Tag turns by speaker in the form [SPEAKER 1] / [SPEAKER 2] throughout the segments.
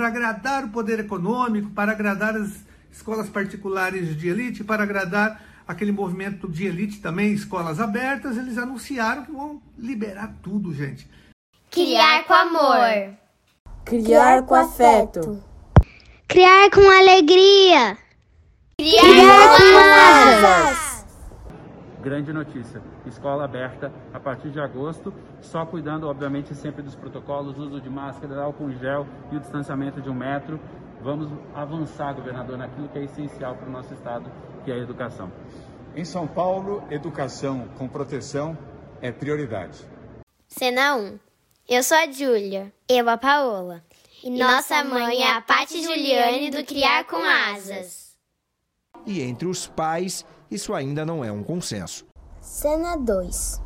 [SPEAKER 1] para agradar o poder econômico, para agradar as escolas particulares de elite, para agradar aquele movimento de elite também, escolas abertas, eles anunciaram que vão liberar tudo, gente.
[SPEAKER 2] Criar com amor.
[SPEAKER 3] Criar com afeto.
[SPEAKER 4] Criar com alegria.
[SPEAKER 2] Criar, Criar com asas.
[SPEAKER 5] Grande notícia, escola aberta a partir de agosto, só cuidando, obviamente, sempre dos protocolos, uso de máscara, álcool gel e o distanciamento de um metro. Vamos avançar, governador, naquilo que é essencial para o nosso estado, que é a educação.
[SPEAKER 6] Em São Paulo, educação com proteção é prioridade.
[SPEAKER 2] Cena 1. Eu sou a Júlia.
[SPEAKER 4] Eu a Paola.
[SPEAKER 2] E, e nossa mãe é a Pati Juliane do Criar com Asas.
[SPEAKER 7] E entre os pais, isso ainda não é um consenso.
[SPEAKER 8] Cena 2.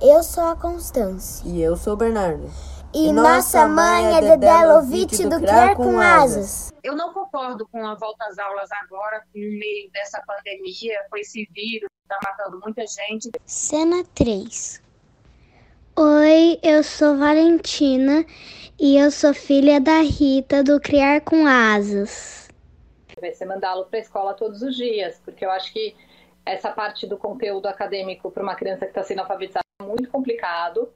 [SPEAKER 8] Eu sou a Constância.
[SPEAKER 3] E eu sou o Bernardo.
[SPEAKER 8] E, e nossa mãe é Dedé Lovitch do Criar com Asas.
[SPEAKER 9] Eu não concordo com a volta às aulas agora, no meio dessa pandemia, com esse vírus que está matando muita gente.
[SPEAKER 4] Cena 3. Oi, eu sou Valentina e eu sou filha da Rita do Criar com Asas.
[SPEAKER 10] Vai ser mandá-lo para a escola todos os dias, porque eu acho que essa parte do conteúdo acadêmico para uma criança que está sendo alfabetizada é muito complicado.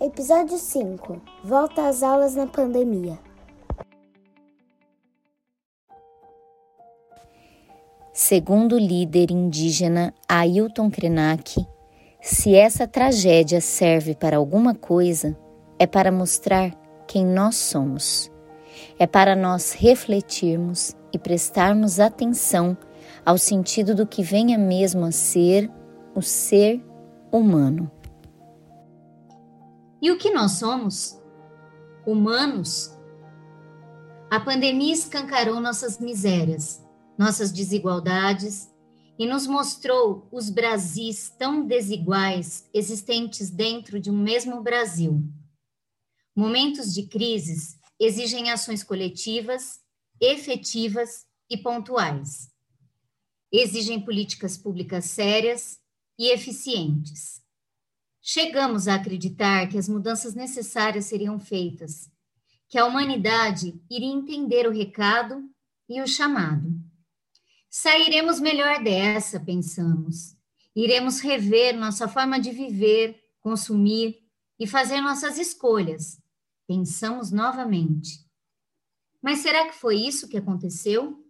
[SPEAKER 8] Episódio 5 Volta às aulas na pandemia.
[SPEAKER 11] Segundo o líder indígena Ailton Krenak, se essa tragédia serve para alguma coisa, é para mostrar quem nós somos. É para nós refletirmos e prestarmos atenção ao sentido do que venha mesmo a ser o ser humano.
[SPEAKER 12] E o que nós somos? Humanos. A pandemia escancarou nossas misérias, nossas desigualdades e nos mostrou os Brasis tão desiguais existentes dentro de um mesmo Brasil. Momentos de crises exigem ações coletivas efetivas e pontuais. Exigem políticas públicas sérias e eficientes. Chegamos a acreditar que as mudanças necessárias seriam feitas, que a humanidade iria entender o recado e o chamado. Sairemos melhor dessa, pensamos. Iremos rever nossa forma de viver, consumir e fazer nossas escolhas. Pensamos novamente. Mas será que foi isso que aconteceu?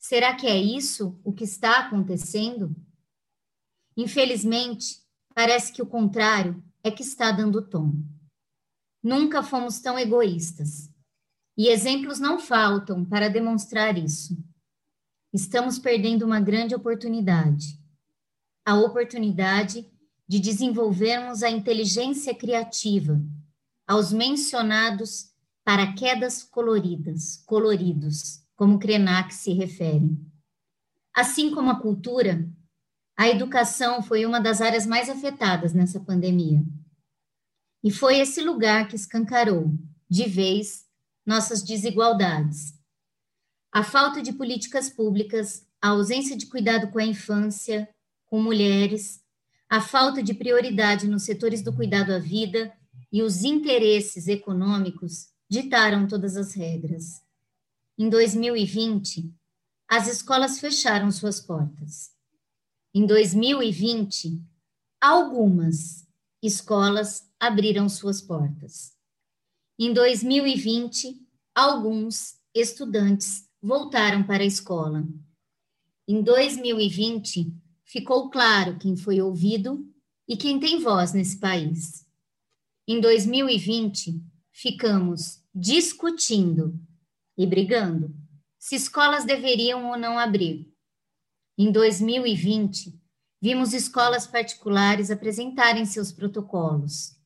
[SPEAKER 12] Será que é isso o que está acontecendo? Infelizmente, parece que o contrário é que está dando tom. Nunca fomos tão egoístas. E exemplos não faltam para demonstrar isso. Estamos perdendo uma grande oportunidade a oportunidade de desenvolvermos a inteligência criativa aos mencionados paraquedas coloridas, coloridos, como Krenak se refere. Assim como a cultura, a educação foi uma das áreas mais afetadas nessa pandemia. E foi esse lugar que escancarou, de vez, nossas desigualdades. A falta de políticas públicas, a ausência de cuidado com a infância, com mulheres, a falta de prioridade nos setores do cuidado à vida e os interesses econômicos ditaram todas as regras. Em 2020, as escolas fecharam suas portas. Em 2020, algumas escolas abriram suas portas. Em 2020, alguns estudantes voltaram para a escola. Em 2020, ficou claro quem foi ouvido e quem tem voz nesse país. Em 2020, ficamos discutindo e brigando se escolas deveriam ou não abrir. Em 2020, vimos escolas particulares apresentarem seus protocolos.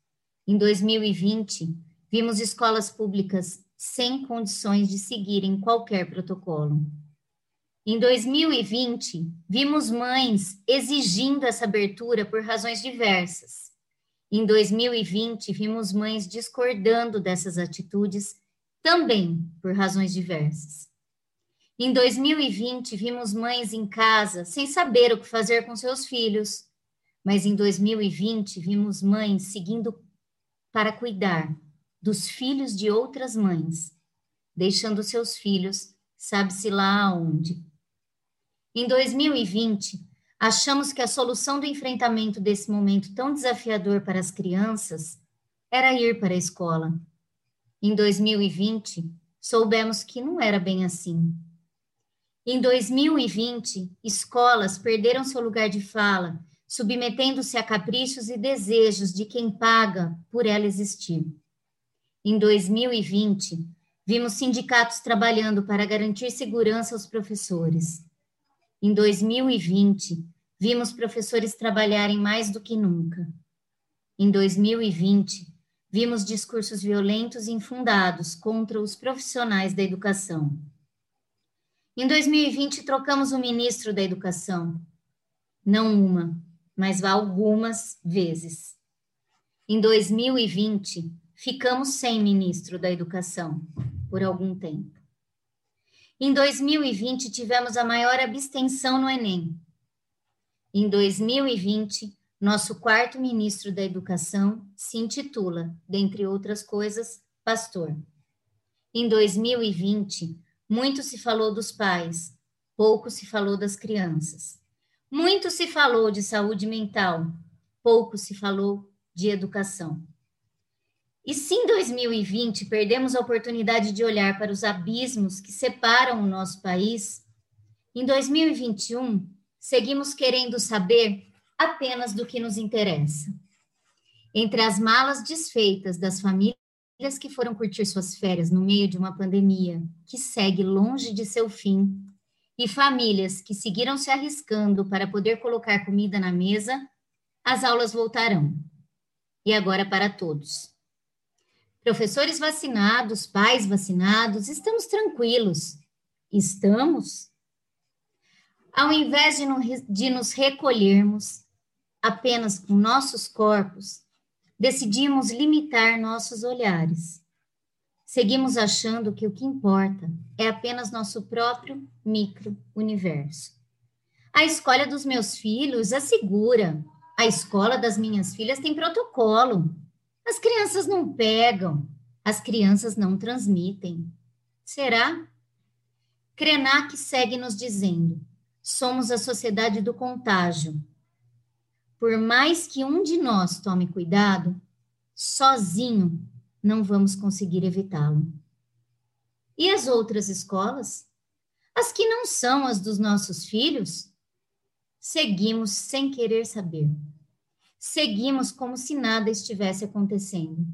[SPEAKER 12] Em 2020, vimos escolas públicas sem condições de seguirem qualquer protocolo. Em 2020, vimos mães exigindo essa abertura por razões diversas em 2020, vimos mães discordando dessas atitudes, também por razões diversas. Em 2020, vimos mães em casa sem saber o que fazer com seus filhos, mas em 2020, vimos mães seguindo para cuidar, dos filhos de outras mães, deixando seus filhos, sabe-se lá aonde. Em 2020, achamos que a solução do enfrentamento desse momento tão desafiador para as crianças era ir para a escola. Em 2020, soubemos que não era bem assim. Em 2020, escolas perderam seu lugar de fala, submetendo-se a caprichos e desejos de quem paga por ela existir. Em 2020, vimos sindicatos trabalhando para garantir segurança aos professores. Em 2020, vimos professores trabalharem mais do que nunca. Em 2020, vimos discursos violentos e infundados contra os profissionais da educação. Em 2020, trocamos o ministro da Educação. Não uma, mas algumas vezes. Em 2020, ficamos sem ministro da Educação por algum tempo. Em 2020, tivemos a maior abstenção no Enem. Em 2020, nosso quarto ministro da Educação se intitula, dentre outras coisas, pastor. Em 2020, muito se falou dos pais, pouco se falou das crianças. Muito se falou de saúde mental, pouco se falou de educação. E se em 2020 perdemos a oportunidade de olhar para os abismos que separam o nosso país, em 2021 seguimos querendo saber apenas do que nos interessa. Entre as malas desfeitas das famílias que foram curtir suas férias no meio de uma pandemia que segue longe de seu fim, e famílias que seguiram se arriscando para poder colocar comida na mesa, as aulas voltarão. E agora para todos Professores vacinados, pais vacinados, estamos tranquilos. Estamos? Ao invés de, no, de nos recolhermos apenas com nossos corpos, decidimos limitar nossos olhares. Seguimos achando que o que importa é apenas nosso próprio micro-universo. A escolha dos meus filhos é segura. A escola das minhas filhas tem protocolo. As crianças não pegam, as crianças não transmitem. Será? Krenak segue nos dizendo: somos a sociedade do contágio. Por mais que um de nós tome cuidado, sozinho não vamos conseguir evitá-lo. E as outras escolas? As que não são as dos nossos filhos? Seguimos sem querer saber seguimos como se nada estivesse acontecendo.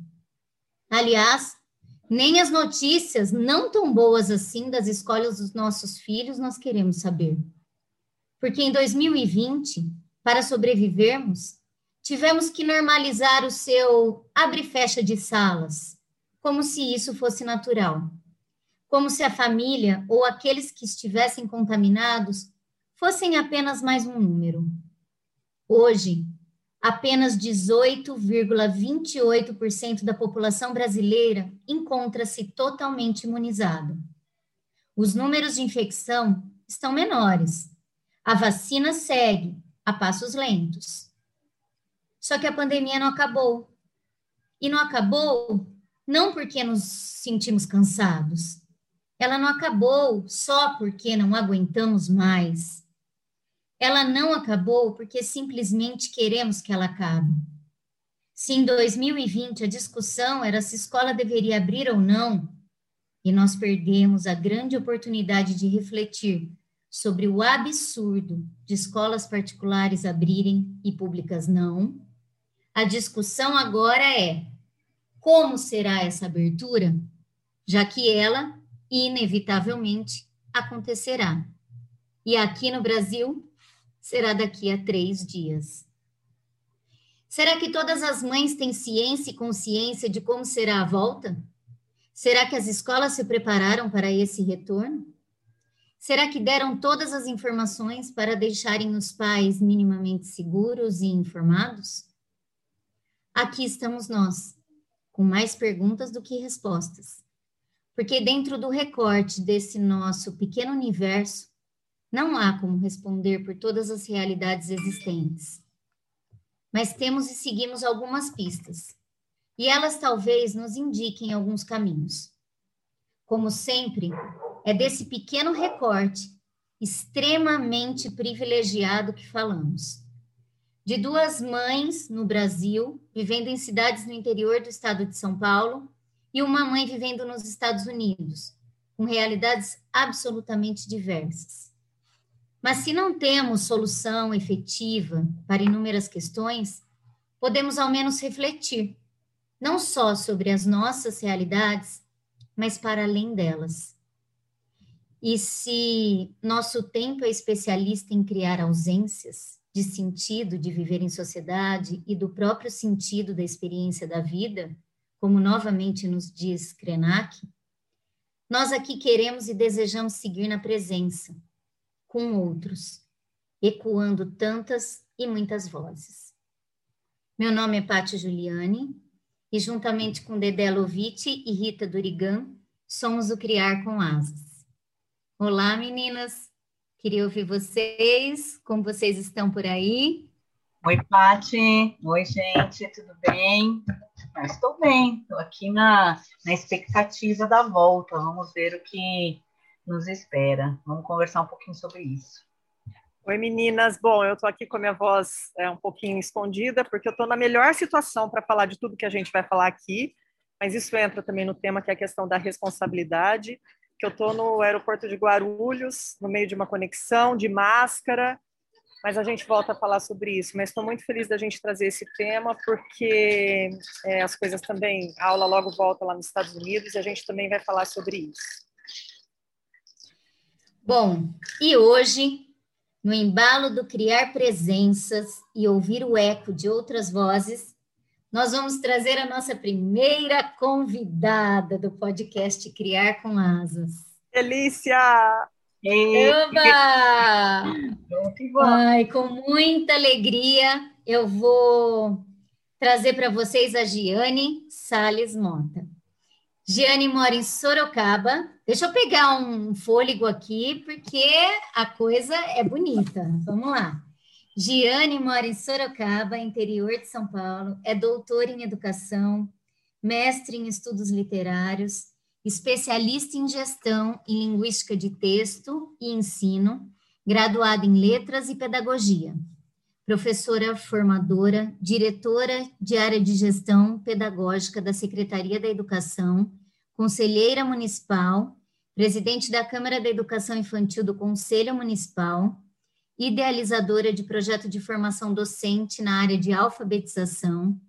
[SPEAKER 12] Aliás, nem as notícias não tão boas assim das escolas dos nossos filhos nós queremos saber. Porque em 2020, para sobrevivermos, tivemos que normalizar o seu abre e fecha de salas, como se isso fosse natural. Como se a família ou aqueles que estivessem contaminados fossem apenas mais um número. Hoje, apenas 18,28% da população brasileira encontra-se totalmente imunizada. Os números de infecção estão menores. A vacina segue a passos lentos. Só que a pandemia não acabou. E não acabou não porque nos sentimos cansados. Ela não acabou só porque não aguentamos mais ela não acabou porque simplesmente queremos que ela acabe. Se em 2020 a discussão era se escola deveria abrir ou não, e nós perdemos a grande oportunidade de refletir sobre o absurdo de escolas particulares abrirem e públicas não, a discussão agora é como será essa abertura, já que ela, inevitavelmente, acontecerá. E aqui no Brasil, será daqui a três dias. Será que todas as mães têm ciência e consciência de como será a volta? Será que as escolas se prepararam para esse retorno? Será que deram todas as informações para deixarem os pais minimamente seguros e informados? Aqui estamos nós, com mais perguntas do que respostas. Porque dentro do recorte desse nosso pequeno universo, não há como responder por todas as realidades existentes. Mas temos e seguimos algumas pistas. e elas talvez nos indiquem alguns caminhos. Como sempre, é desse pequeno recorte extremamente privilegiado que falamos. De duas mães no Brasil, vivendo em cidades no interior do estado de São Paulo, e uma mãe vivendo nos Estados Unidos, com realidades absolutamente diversas. Mas se não temos solução efetiva para inúmeras questões, podemos ao menos refletir, não só sobre as nossas realidades, mas para além delas. E se nosso tempo é especialista em criar ausências de sentido de viver em sociedade e do próprio sentido da experiência da vida, como novamente nos diz Krenak, nós aqui queremos e desejamos seguir na presença, com outros, ecoando tantas e muitas vozes. Meu nome é Pátia Giuliani, e juntamente com Dedé Lovitch e Rita Durigan, somos o Criar com Asas. Olá, meninas! Queria ouvir vocês, como vocês estão por aí?
[SPEAKER 13] Oi, Pati. Oi, gente, tudo bem? Eu estou bem, estou aqui na, na expectativa da volta. Vamos ver o que nos espera. Vamos conversar um pouquinho sobre isso.
[SPEAKER 14] Oi, meninas. Bom, eu estou aqui com a minha voz é, um pouquinho escondida, porque eu estou na melhor situação para falar de tudo que a gente vai falar aqui, mas isso entra também no tema que é a questão da responsabilidade, que eu estou no aeroporto de Guarulhos, no meio de uma conexão, de máscara, mas a gente volta a falar sobre isso. Mas estou muito feliz da gente trazer esse tema, porque é, as coisas também, a aula logo volta lá nos Estados Unidos e a gente também vai falar sobre isso.
[SPEAKER 12] Bom, e hoje, no embalo do criar presenças e ouvir o eco de outras vozes, nós vamos trazer a nossa primeira convidada do podcast Criar com Asas.
[SPEAKER 14] Delícia!
[SPEAKER 12] Oba! Ai, com muita alegria, eu vou trazer para vocês a Giane Sales Mota. Giane mora em Sorocaba. Deixa eu pegar um fôlego aqui, porque a coisa é bonita. Vamos lá. Giane mora em Sorocaba, interior de São Paulo, é doutora em educação, mestre em estudos literários, especialista em gestão e linguística de texto e ensino, graduada em letras e pedagogia, professora formadora, diretora de área de gestão pedagógica da Secretaria da Educação, conselheira municipal, presidente da Câmara da Educação Infantil do Conselho Municipal, idealizadora de projeto de formação docente na área de alfabetização,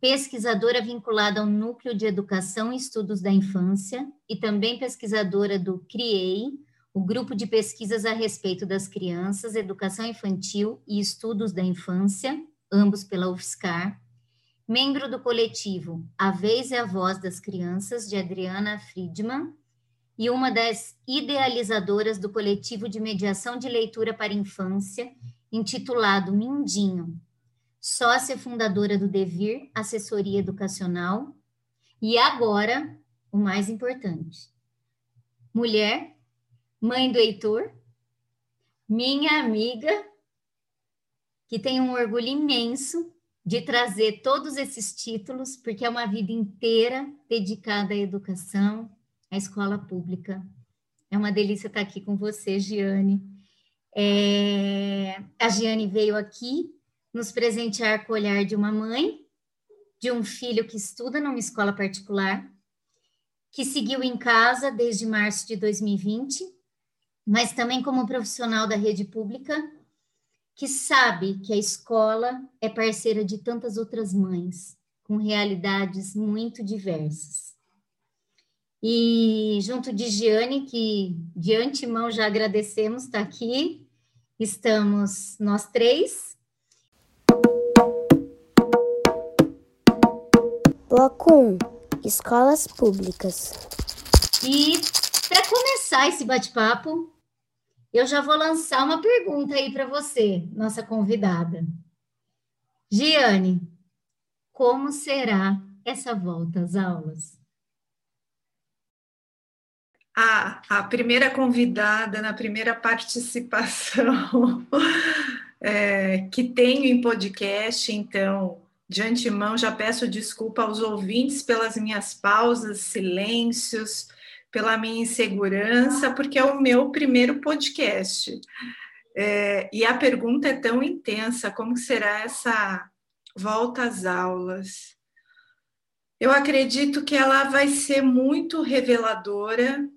[SPEAKER 12] pesquisadora vinculada ao Núcleo de Educação e Estudos da Infância e também pesquisadora do CRIEI, o grupo de pesquisas a respeito das crianças, educação infantil e estudos da infância, ambos pela UFSCar, membro do coletivo A Vez é a Voz das Crianças, de Adriana Friedman, e uma das idealizadoras do coletivo de mediação de leitura para infância, intitulado Mindinho, sócia fundadora do Devir Assessoria Educacional, e agora, o mais importante, mulher, mãe do Heitor, minha amiga, que tem um orgulho imenso de trazer todos esses títulos, porque é uma vida inteira dedicada à educação, à escola pública. É uma delícia estar aqui com você, Giane. É, a Giane veio aqui nos presentear com o olhar de uma mãe, de um filho que estuda numa escola particular, que seguiu em casa desde março de 2020, mas também como profissional da rede pública, que sabe que a escola é parceira de tantas outras mães, com realidades muito diversas. E junto de Giane, que de antemão já agradecemos estar aqui, estamos nós três,
[SPEAKER 8] Bloco 1 Escolas Públicas.
[SPEAKER 12] E para começar esse bate-papo, eu já vou lançar uma pergunta aí para você, nossa convidada. Giane, como será essa volta às aulas?
[SPEAKER 15] A, a primeira convidada na primeira participação é, que tenho em podcast, então De antemão, já peço desculpa aos ouvintes pelas minhas pausas, silêncios, pela minha insegurança, porque é o meu primeiro podcast. É, e a pergunta é tão intensa: como será essa volta às aulas? Eu acredito que ela vai ser muito reveladora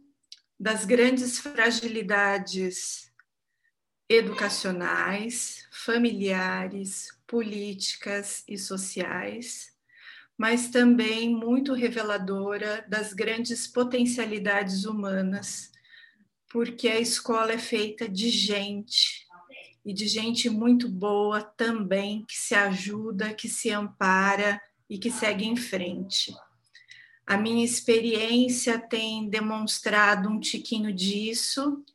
[SPEAKER 15] das grandes fragilidades educacionais, familiares, políticas e sociais, mas também muito reveladora das grandes potencialidades humanas, porque a escola é feita de gente e de gente muito boa também, que se ajuda, que se ampara e que segue em frente. A minha experiência tem demonstrado um tiquinho disso,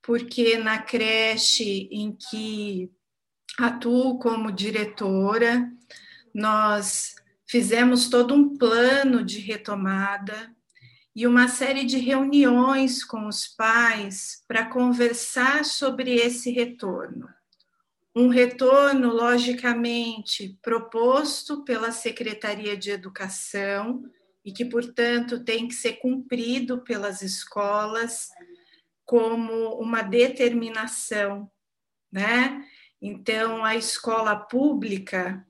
[SPEAKER 15] porque na creche em que atuo como diretora, nós fizemos todo um plano de retomada e uma série de reuniões com os pais para conversar sobre esse retorno. Um retorno, logicamente, proposto pela Secretaria de Educação e que, portanto, tem que ser cumprido pelas escolas como uma determinação, né? Então, a escola pública,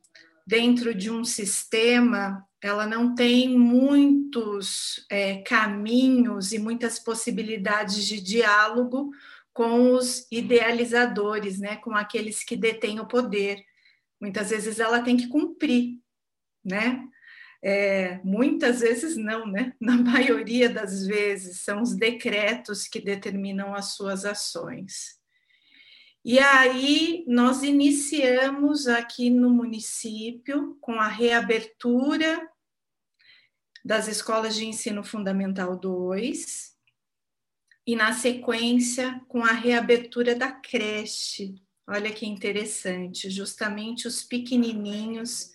[SPEAKER 15] dentro de um sistema, ela não tem muitos é, caminhos e muitas possibilidades de diálogo com os idealizadores, né? Com aqueles que detêm o poder. Muitas vezes ela tem que cumprir, né? É, muitas vezes não, né? Na maioria das vezes são os decretos que determinam as suas ações. E aí nós iniciamos aqui no município com a reabertura das escolas de ensino fundamental 2 e na sequência com a reabertura da creche. Olha que interessante, justamente os pequenininhos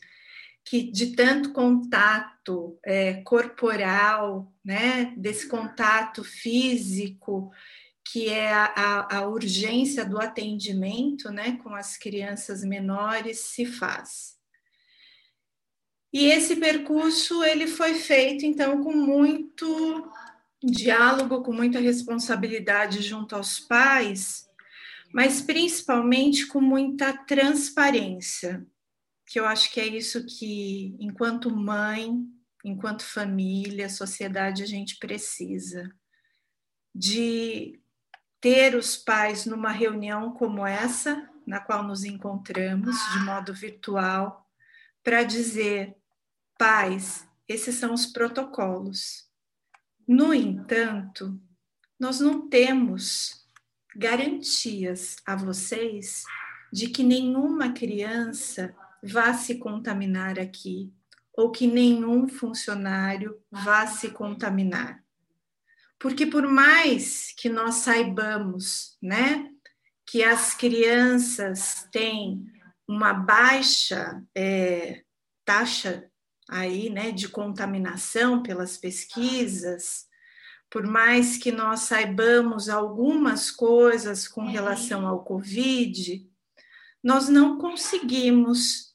[SPEAKER 15] que de tanto contato é, corporal, né, desse contato físico, que é a, a, urgência do atendimento né, com as crianças menores, se faz. E esse percurso ele foi feito então com muito diálogo, com muita responsabilidade junto aos pais, mas principalmente com muita transparência que eu acho que é isso que, enquanto mãe, enquanto família, sociedade, a gente precisa de ter os pais numa reunião como essa, na qual nos encontramos de modo virtual, para dizer: pais, esses são os protocolos. No entanto, nós não temos garantias a vocês de que nenhuma criança vá se contaminar aqui, ou que nenhum funcionário vá se contaminar. Porque por mais que nós saibamos, né, que as crianças têm uma baixa é, taxa aí, né, de contaminação pelas pesquisas, por mais que nós saibamos algumas coisas com relação ao Covid, nós não conseguimos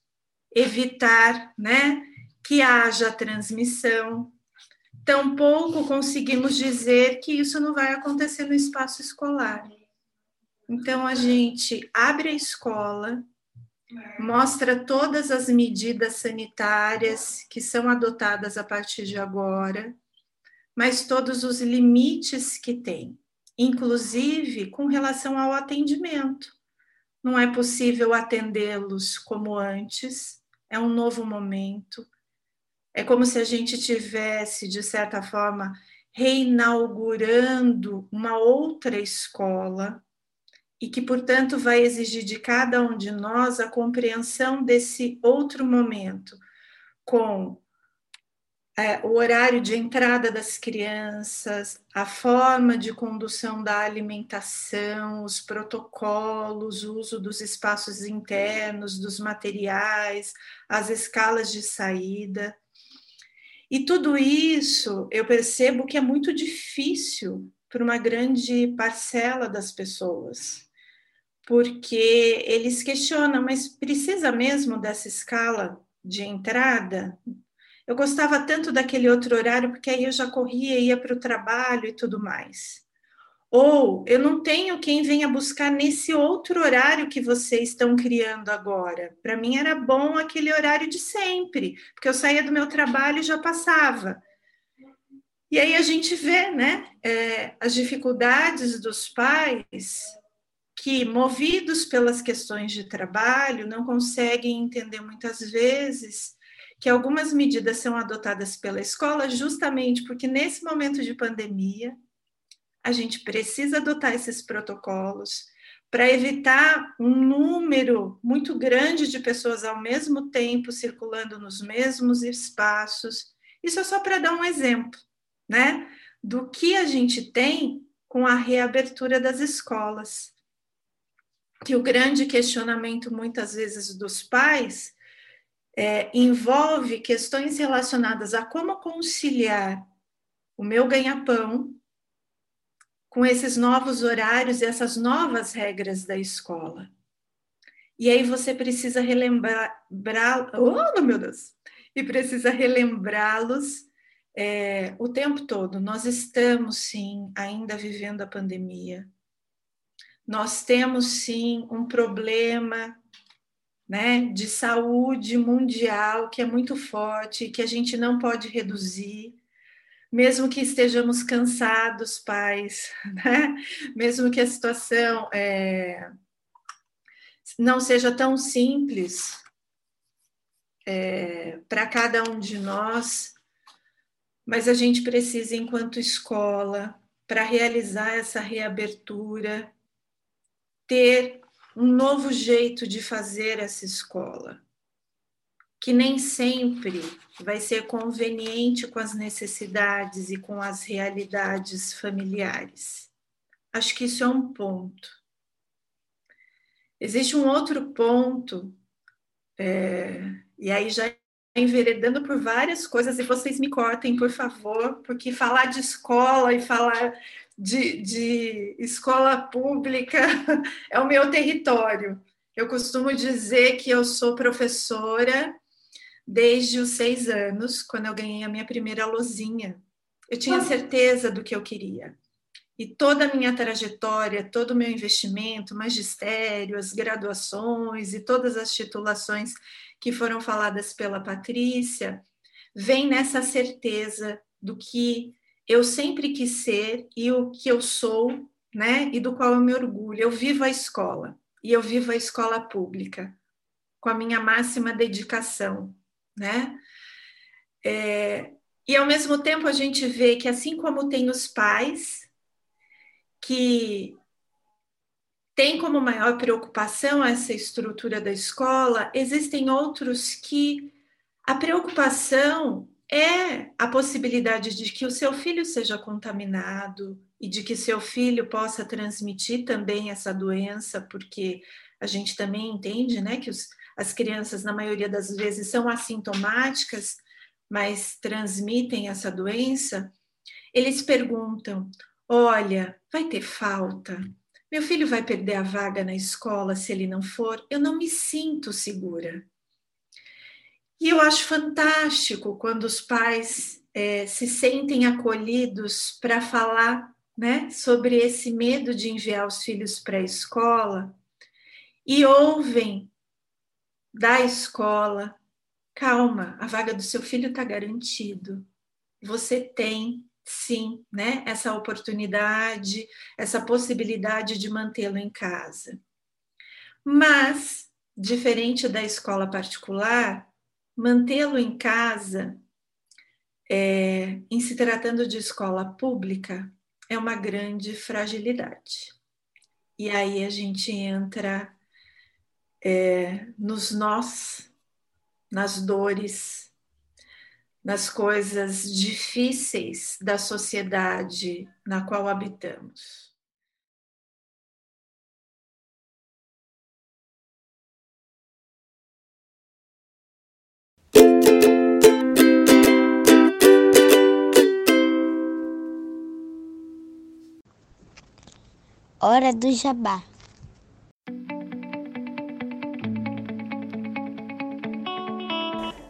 [SPEAKER 15] evitar né, que haja transmissão. Tampouco conseguimos dizer que isso não vai acontecer no espaço escolar. Então, a gente abre a escola, mostra todas as medidas sanitárias que são adotadas a partir de agora, mas todos os limites que tem, inclusive com relação ao atendimento. Não é possível atendê-los como antes, é um novo momento. É como se a gente tivesse, de certa forma, reinaugurando uma outra escola e que, portanto, vai exigir de cada um de nós a compreensão desse outro momento, com é, o horário de entrada das crianças, a forma de condução da alimentação, os protocolos, o uso dos espaços internos, dos materiais, as escalas de saída. E tudo isso eu percebo que é muito difícil para uma grande parcela das pessoas, porque eles questionam, mas precisa mesmo dessa escala de entrada, eu gostava tanto daquele outro horário, porque aí eu já corria, ia para o trabalho e tudo mais. Ou eu não tenho quem venha buscar nesse outro horário que vocês estão criando agora. Para mim era bom aquele horário de sempre, porque eu saía do meu trabalho e já passava. E aí a gente vê né, é, as dificuldades dos pais que, movidos pelas questões de trabalho, não conseguem entender muitas vezes que algumas medidas são adotadas pela escola justamente porque nesse momento de pandemia a gente precisa adotar esses protocolos para evitar um número muito grande de pessoas ao mesmo tempo circulando nos mesmos espaços. Isso é só para dar um exemplo, né, do que a gente tem com a reabertura das escolas. Que o grande questionamento muitas vezes dos pais é, envolve questões relacionadas a como conciliar o meu ganha-pão com esses novos horários e essas novas regras da escola. E aí você precisa relembrar, oh meu Deus, e precisa relembrá-los é, o tempo todo. Nós estamos sim ainda vivendo a pandemia. Nós temos sim um problema né, de saúde mundial que é muito forte, que a gente não pode reduzir mesmo que estejamos cansados, pais, né? mesmo que a situação é, não seja tão simples é, para cada um de nós, mas a gente precisa, enquanto escola, para realizar essa reabertura, ter um novo jeito de fazer essa escola que nem sempre vai ser conveniente com as necessidades e com as realidades familiares. Acho que isso é um ponto. Existe um outro ponto, é, e aí já enveredando por várias coisas, e vocês me cortem, por favor, porque falar de escola e falar de, de escola pública é o meu território. Eu costumo dizer que eu sou professora desde os seis anos, quando eu ganhei a minha primeira luzinha. Eu tinha certeza do que eu queria. E toda a minha trajetória, todo o meu investimento, magistério, as graduações e todas as titulações que foram faladas pela Patrícia, vem nessa certeza do que eu sempre quis ser e o que eu sou, né? E do qual eu me orgulho. Eu vivo a escola e eu vivo a escola pública com a minha máxima dedicação, né? É, e ao mesmo tempo a gente vê que assim como tem os pais que têm como maior preocupação essa estrutura da escola, existem outros que a preocupação é a possibilidade de que o seu filho seja contaminado e de que seu filho possa transmitir também essa doença, porque a gente também entende, né, que os, as crianças, na maioria das vezes, são assintomáticas, mas transmitem essa doença, eles perguntam: Olha, vai ter falta? Meu filho vai perder a vaga na escola se ele não for? Eu não me sinto segura. E eu acho fantástico quando os pais é, se sentem acolhidos para falar né, sobre esse medo de enviar os filhos para a escola e ouvem da escola. Calma, a vaga do seu filho está garantido. Você tem sim, né, essa oportunidade, essa possibilidade de mantê-lo em casa. Mas, diferente da escola particular, mantê-lo em casa, é, em se tratando de escola pública, é uma grande fragilidade. E aí a gente entra é, nos nós, nas dores, nas coisas difíceis da sociedade na qual habitamos.
[SPEAKER 4] Hora do jabá.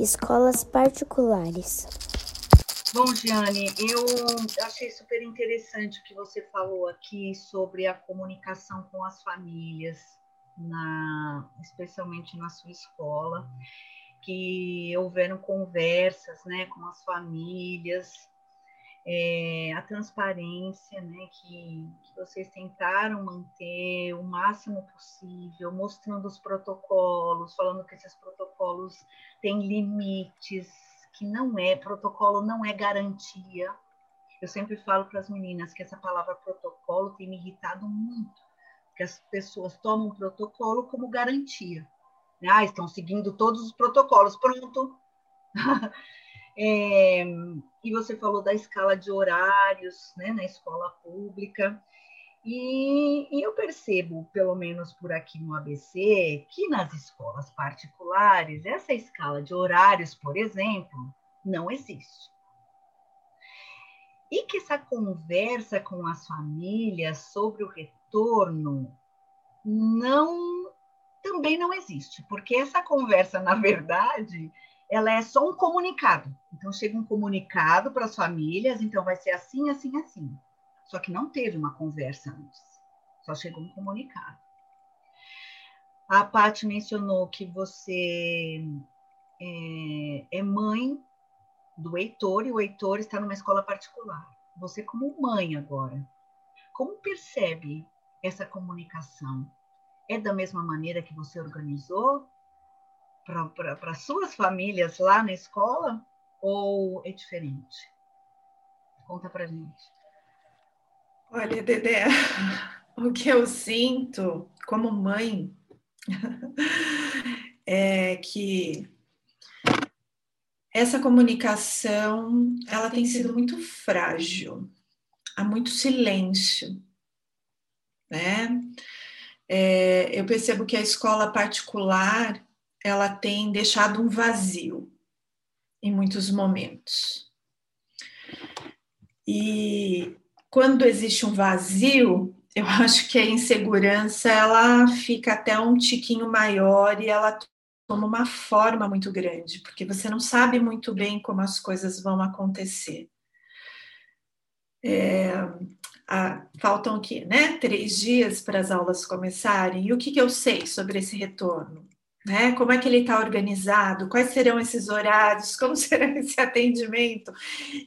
[SPEAKER 8] Escolas particulares.
[SPEAKER 13] Bom, Giane, eu achei super interessante o que você falou aqui sobre a comunicação com as famílias, na, especialmente na sua escola, que houveram conversas né, com as famílias, é, a transparência né, que, que vocês tentaram manter o máximo possível, mostrando os protocolos, falando que esses protocolos têm limites, que não é, protocolo não é garantia. Eu sempre falo para as meninas que essa palavra protocolo tem me irritado muito, que as pessoas tomam protocolo como garantia. Ah, estão seguindo todos os protocolos, pronto. É, e você falou da escala de horários né, na escola pública. E, e, eu percebo, pelo menos por aqui no ABC, que nas escolas particulares, essa escala de horários, por exemplo, não existe. E que essa conversa com as famílias sobre o retorno não também não existe, porque essa conversa, na verdade, ela é só um comunicado. Então, chega um comunicado para as famílias, então vai ser assim, assim, assim. Só que não teve uma conversa antes, só chegou um comunicado. A Paty mencionou que você é, é mãe do Heitor e o Heitor está numa escola particular. Você, como mãe agora, como percebe essa comunicação? É da mesma maneira que você organizou? Para suas famílias lá na escola ou é diferente? Conta para gente.
[SPEAKER 15] Olha, Dedé, o que eu sinto como mãe é que essa comunicação ela tem sido muito frágil, há muito silêncio, né? É, eu percebo que a escola particular ela tem deixado um vazio em muitos momentos. E quando existe um vazio, eu acho que a insegurança ela fica até um tiquinho maior e ela toma uma forma muito grande, porque você não sabe muito bem como as coisas vão acontecer. É, a, faltam aqui, né? Três dias para as aulas começarem. E o que, que eu sei sobre esse retorno? Né? Como é que ele está organizado? Quais serão esses horários? Como será esse atendimento?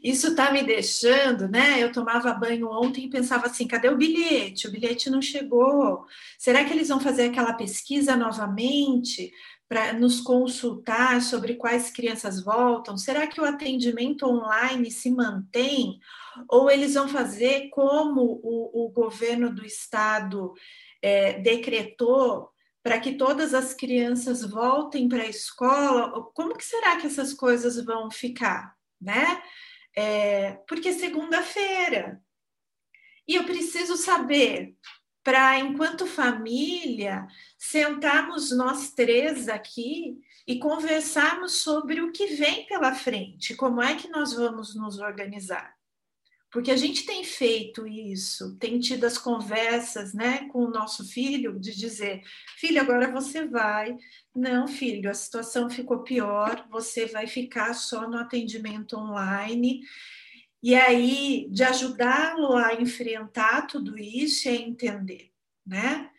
[SPEAKER 15] Isso está me deixando, né? Eu tomava banho ontem e pensava assim: cadê o bilhete? O bilhete não chegou. Será que eles vão fazer aquela pesquisa novamente? Para nos consultar sobre quais crianças voltam? Será que o atendimento online se mantém? Ou eles vão fazer como o, o governo do estado é, decretou para que todas as crianças voltem para a escola, como que será que essas coisas vão ficar, né? É, porque é segunda-feira. E eu preciso saber, para enquanto família, sentarmos nós três aqui e conversarmos sobre o que vem pela frente, como é que nós vamos nos organizar. Porque a gente tem feito isso, tem tido as conversas né, com o nosso filho de dizer: filho, agora você vai. Não, filho, a situação ficou pior, você vai ficar só no atendimento online. E aí, de ajudá-lo a enfrentar tudo isso é entender, né?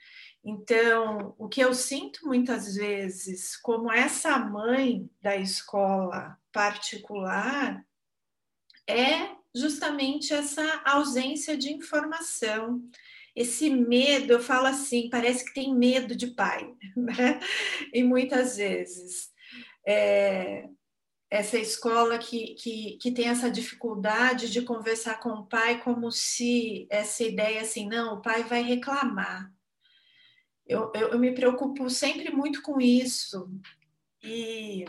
[SPEAKER 15] Então, o que eu sinto muitas vezes, como essa mãe da escola particular, é justamente essa ausência de informação, esse medo, eu falo assim, parece que tem medo de pai, né? E muitas vezes. É, essa escola que, que, que tem essa dificuldade de conversar com o pai, como se essa ideia assim, não, o pai vai reclamar. Eu, eu, eu me preocupo sempre muito com isso. E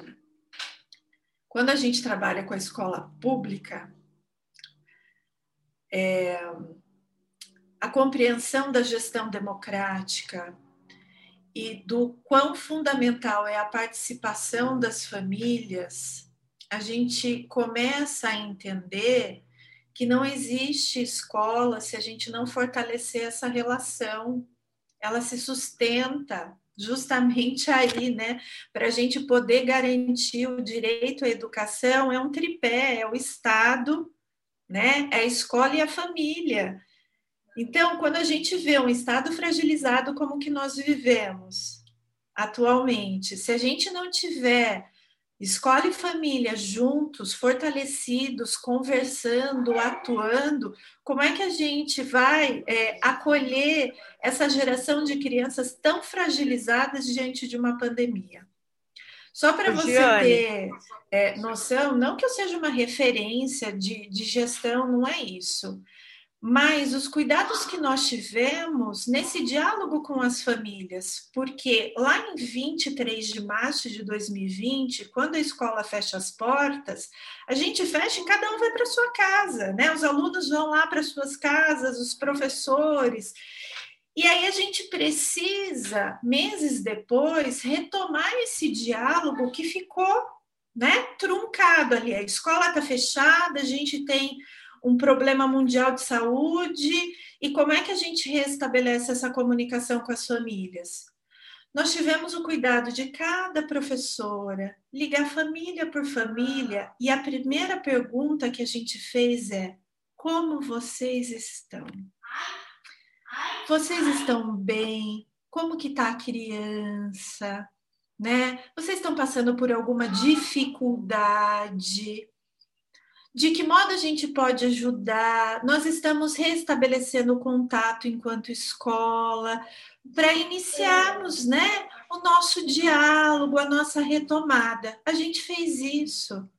[SPEAKER 15] quando a gente trabalha com a escola pública, é, a compreensão da gestão democrática e do quão fundamental é a participação das famílias, a gente começa a entender que não existe escola se a gente não fortalecer essa relação. Ela se sustenta justamente aí, né? Para a gente poder garantir o direito à educação, é um tripé, é o Estado, né? É a escola e a família. Então, quando a gente vê um Estado fragilizado como que nós vivemos atualmente, se a gente não tiver escola e família juntos, fortalecidos, conversando, atuando, como é que a gente vai é, acolher essa geração de crianças tão fragilizadas diante de uma pandemia? Só para você ter é, noção, não que eu seja uma referência de, de gestão, não é isso mas os cuidados que nós tivemos nesse diálogo com as famílias, porque lá em 23 de março de 2020, quando a escola fecha as portas, a gente fecha e cada um vai para sua casa, né? Os alunos vão lá para suas casas, os professores. E aí a gente precisa, meses depois, retomar esse diálogo que ficou, né, truncado ali. A escola está fechada, a gente tem um problema mundial de saúde e como é que a gente restabelece essa comunicação com as famílias? Nós tivemos o cuidado de cada professora ligar família por família e a primeira pergunta que a gente fez é: como vocês estão? Vocês estão bem? Como que está a criança? Né? Vocês estão passando por alguma dificuldade? de que modo a gente pode ajudar? Nós estamos restabelecendo o contato enquanto escola para iniciarmos, né, o nosso diálogo, a nossa retomada. A gente fez isso.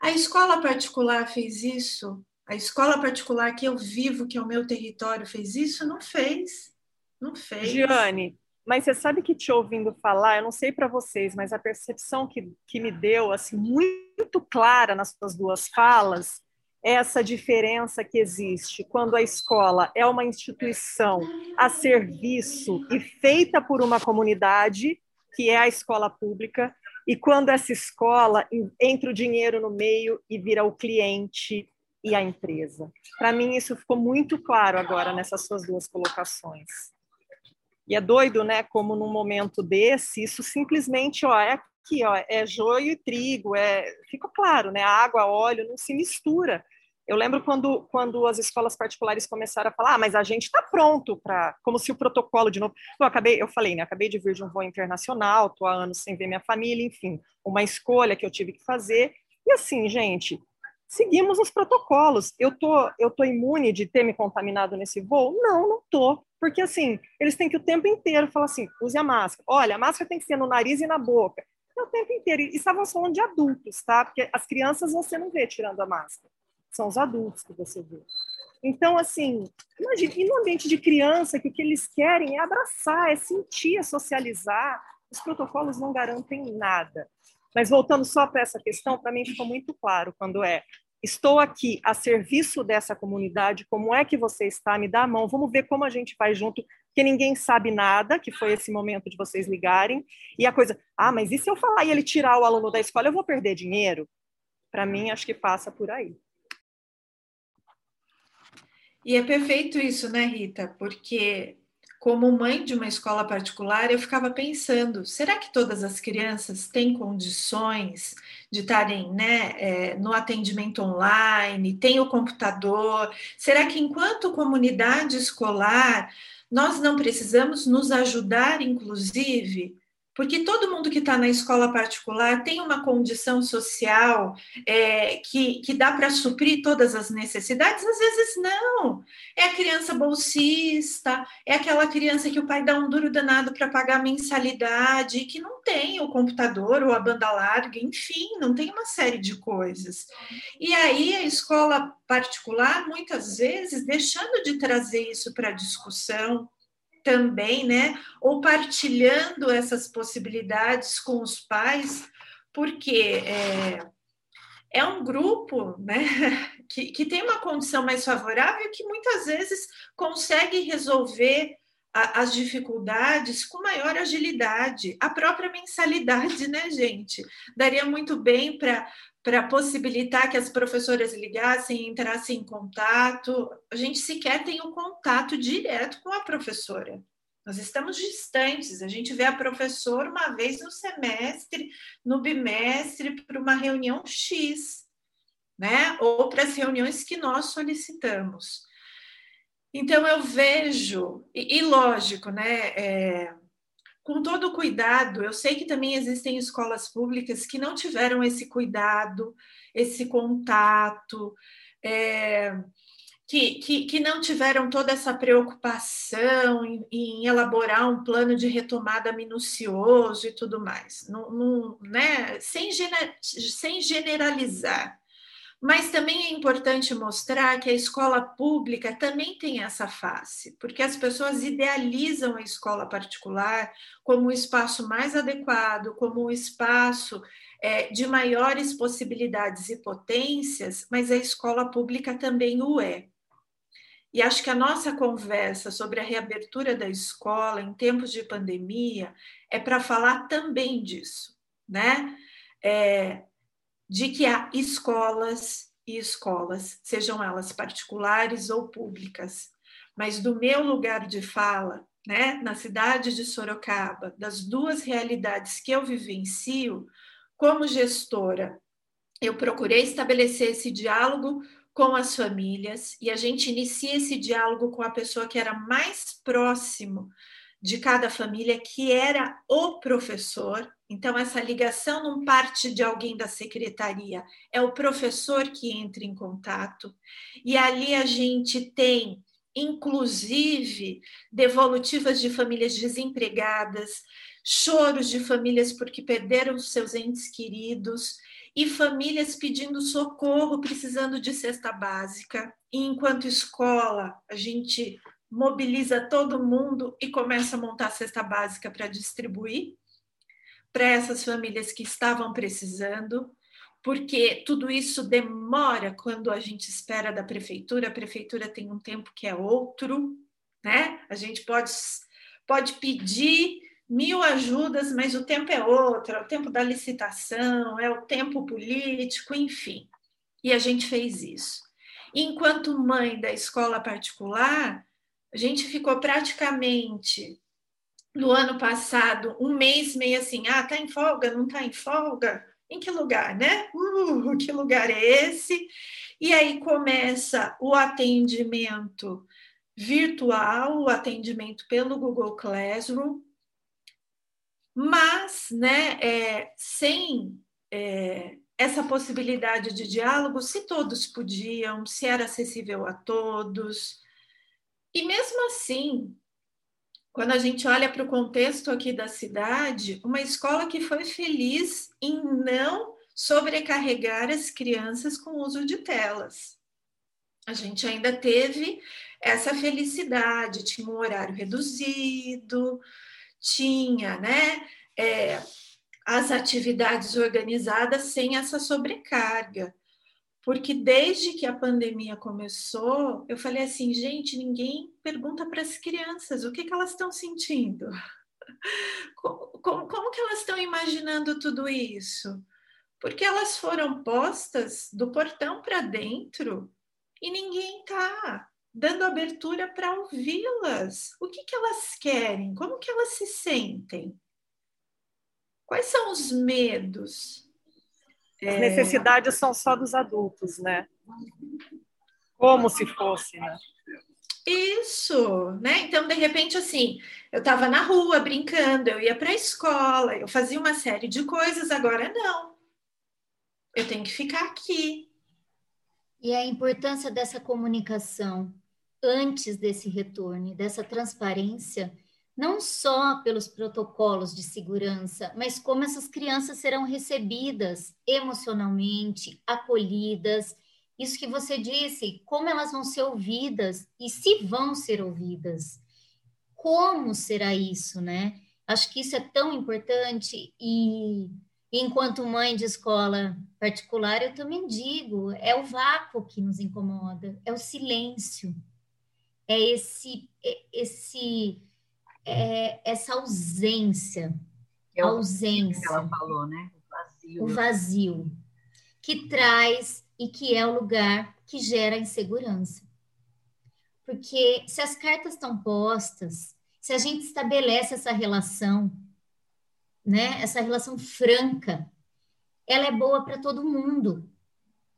[SPEAKER 15] A escola particular fez isso. A escola particular que eu vivo, que é o meu território, fez isso? Não fez. Não fez.
[SPEAKER 14] Giane, mas você sabe que te ouvindo falar, eu não sei para vocês, mas a percepção que, que me deu, assim, muito clara nas suas duas falas, é essa diferença que existe quando a escola é uma instituição a serviço e feita por uma comunidade, que é a escola pública, e quando essa escola entra o dinheiro no meio e vira o cliente e a empresa. Para mim, isso ficou muito claro agora nessas suas duas colocações. E é doido, né? Como num momento desse, isso simplesmente, ó, é aqui, ó, é joio e trigo, é, fica claro, né? Água, óleo, não se mistura. Eu lembro quando, quando as escolas particulares começaram a falar, ah, mas a gente está pronto para, como se o protocolo de novo. Eu acabei, eu falei, né? Acabei de vir de um voo internacional, estou há anos sem ver minha família, enfim, uma escolha que eu tive que fazer. E assim, gente, seguimos os protocolos. Eu tô, eu tô imune de ter me contaminado nesse voo? Não, não tô. Porque, assim, eles têm que o tempo inteiro falar assim, use a máscara. Olha, a máscara tem que ser no nariz e na boca. É o tempo inteiro. E estavam falando de adultos, tá? Porque as crianças você não vê tirando a máscara. São os adultos que você vê. Então, assim, imagine, e no ambiente de criança, que o que eles querem é abraçar, é sentir, é socializar. Os protocolos não garantem nada. Mas voltando só para essa questão, para mim ficou muito claro quando é Estou aqui a serviço dessa comunidade. Como é que você está? Me dá a mão. Vamos ver como a gente vai junto, porque ninguém sabe nada, que foi esse momento de vocês ligarem. E a coisa, ah, mas e se eu falar e ele tirar o aluno da escola, eu vou perder dinheiro? Para mim, acho que passa por aí.
[SPEAKER 15] E é perfeito isso, né, Rita? Porque como mãe de uma escola particular, eu ficava pensando: será que todas as crianças têm condições de estarem né, é, no atendimento online, tem o computador? Será que, enquanto comunidade escolar, nós não precisamos nos ajudar, inclusive, porque todo mundo que está na escola particular tem uma condição social é, que, que dá para suprir todas as necessidades? Às vezes não. É a criança bolsista, é aquela criança que o pai dá um duro danado para pagar a mensalidade, que não tem o computador ou a banda larga, enfim, não tem uma série de coisas. E aí a escola particular, muitas vezes, deixando de trazer isso para discussão, também, né? Ou partilhando essas possibilidades com os pais, porque é, é um grupo né, que, que tem uma condição mais favorável que muitas vezes consegue resolver as dificuldades com maior agilidade. A própria mensalidade, né, gente? Daria muito bem para para possibilitar que as professoras ligassem, entrassem em contato. A gente sequer tem um contato direto com a professora. Nós estamos distantes, a gente vê a professora uma vez no semestre, no bimestre, para uma reunião X, né? Ou para as reuniões que nós solicitamos. Então eu vejo, e, e lógico, né? É, com todo cuidado, eu sei que também existem escolas públicas que não tiveram esse cuidado, esse contato. É, que, que, que não tiveram toda essa preocupação em, em, elaborar um plano de retomada minucioso e tudo mais, não, né? sem, gener, sem generalizar. Mas também é importante mostrar que a escola pública também tem essa face, porque as pessoas idealizam a escola particular como o espaço mais adequado, como o espaço é, de maiores possibilidades e potências, mas a escola pública também o é. E acho que a nossa conversa sobre a reabertura da escola em tempos de pandemia é para falar também disso, né? É, de que há escolas e escolas, sejam elas particulares ou públicas. Mas do meu lugar de fala, né, na cidade de Sorocaba, das duas realidades que eu vivencio, como gestora, eu procurei estabelecer esse diálogo com as famílias e a gente inicia esse diálogo com a pessoa que era mais próximo de cada família, que era o professor. Então, essa ligação não parte de alguém da secretaria, é o professor que entra em contato. E ali a gente tem, inclusive, devolutivas de famílias desempregadas, choros de famílias porque perderam seus entes queridos e famílias pedindo socorro, precisando de cesta básica. E enquanto escola, a gente mobiliza todo mundo e começa a montar cesta básica para distribuir para essas famílias que estavam precisando, porque tudo isso demora quando a gente espera da prefeitura, a prefeitura tem um tempo que é outro, né? A gente pode, pode pedir mil ajudas, mas o tempo é outro, é o tempo da licitação, é o tempo político, enfim. E a gente fez isso. Enquanto mãe da escola particular, a gente ficou praticamente no ano passado um mês meio assim, ah, tá em folga, não tá em folga? Em que lugar, né? Uh, que lugar é esse? E aí começa o atendimento virtual, o atendimento pelo Google Classroom, mas né, é, sem é, essa possibilidade de diálogo, se todos podiam, se era acessível a todos. E mesmo assim, quando a gente olha para o contexto aqui da cidade, uma escola que foi feliz em não sobrecarregar as crianças com o uso de telas. A gente ainda teve essa felicidade, tinha um horário reduzido, tinha né, é, as atividades organizadas sem essa sobrecarga. Porque desde que a pandemia começou, eu falei assim, gente, ninguém pergunta para as crianças o que, que elas estão sentindo. Como, como, como que elas estão imaginando tudo isso? Porque elas foram postas do portão para dentro e ninguém está dando abertura para ouvi-las. O que, que elas querem? Como que elas se sentem? Quais são os medos?
[SPEAKER 14] As é... necessidades são só dos adultos, né? Como se fosse, né?
[SPEAKER 15] Isso, né? Então, de repente, assim, eu estava na rua brincando, eu ia para a escola, eu fazia uma série de coisas, agora não. Eu tenho que ficar aqui.
[SPEAKER 12] E a importância dessa comunicação antes desse retorno, dessa transparência, não só pelos protocolos de segurança, mas como essas crianças serão recebidas emocionalmente, acolhidas. Isso que você disse, como elas vão ser ouvidas e se vão ser ouvidas. Como será isso, né? Acho que isso é tão importante e, Enquanto mãe de escola particular, eu também digo, é o vácuo que nos incomoda, é o silêncio, é esse, é esse, é essa ausência,
[SPEAKER 13] é
[SPEAKER 12] ausência.
[SPEAKER 13] Que ela falou, né?
[SPEAKER 12] O vazio. O vazio que traz e que é o lugar que gera insegurança. Porque se as cartas estão postas, se a gente estabelece essa relação né? Essa relação franca, ela é boa para todo mundo.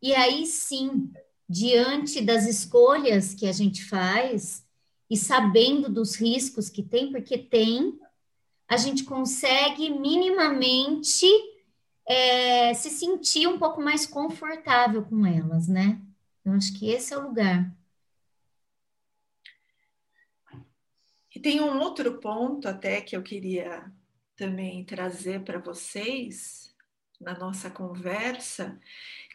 [SPEAKER 12] E aí sim, diante das escolhas que a gente faz e sabendo dos riscos que tem, porque tem, a gente consegue minimamente é, se sentir um pouco mais confortável com elas, né? Eu acho que esse é o lugar.
[SPEAKER 15] E tem um outro ponto até que eu queria também trazer para vocês na nossa conversa,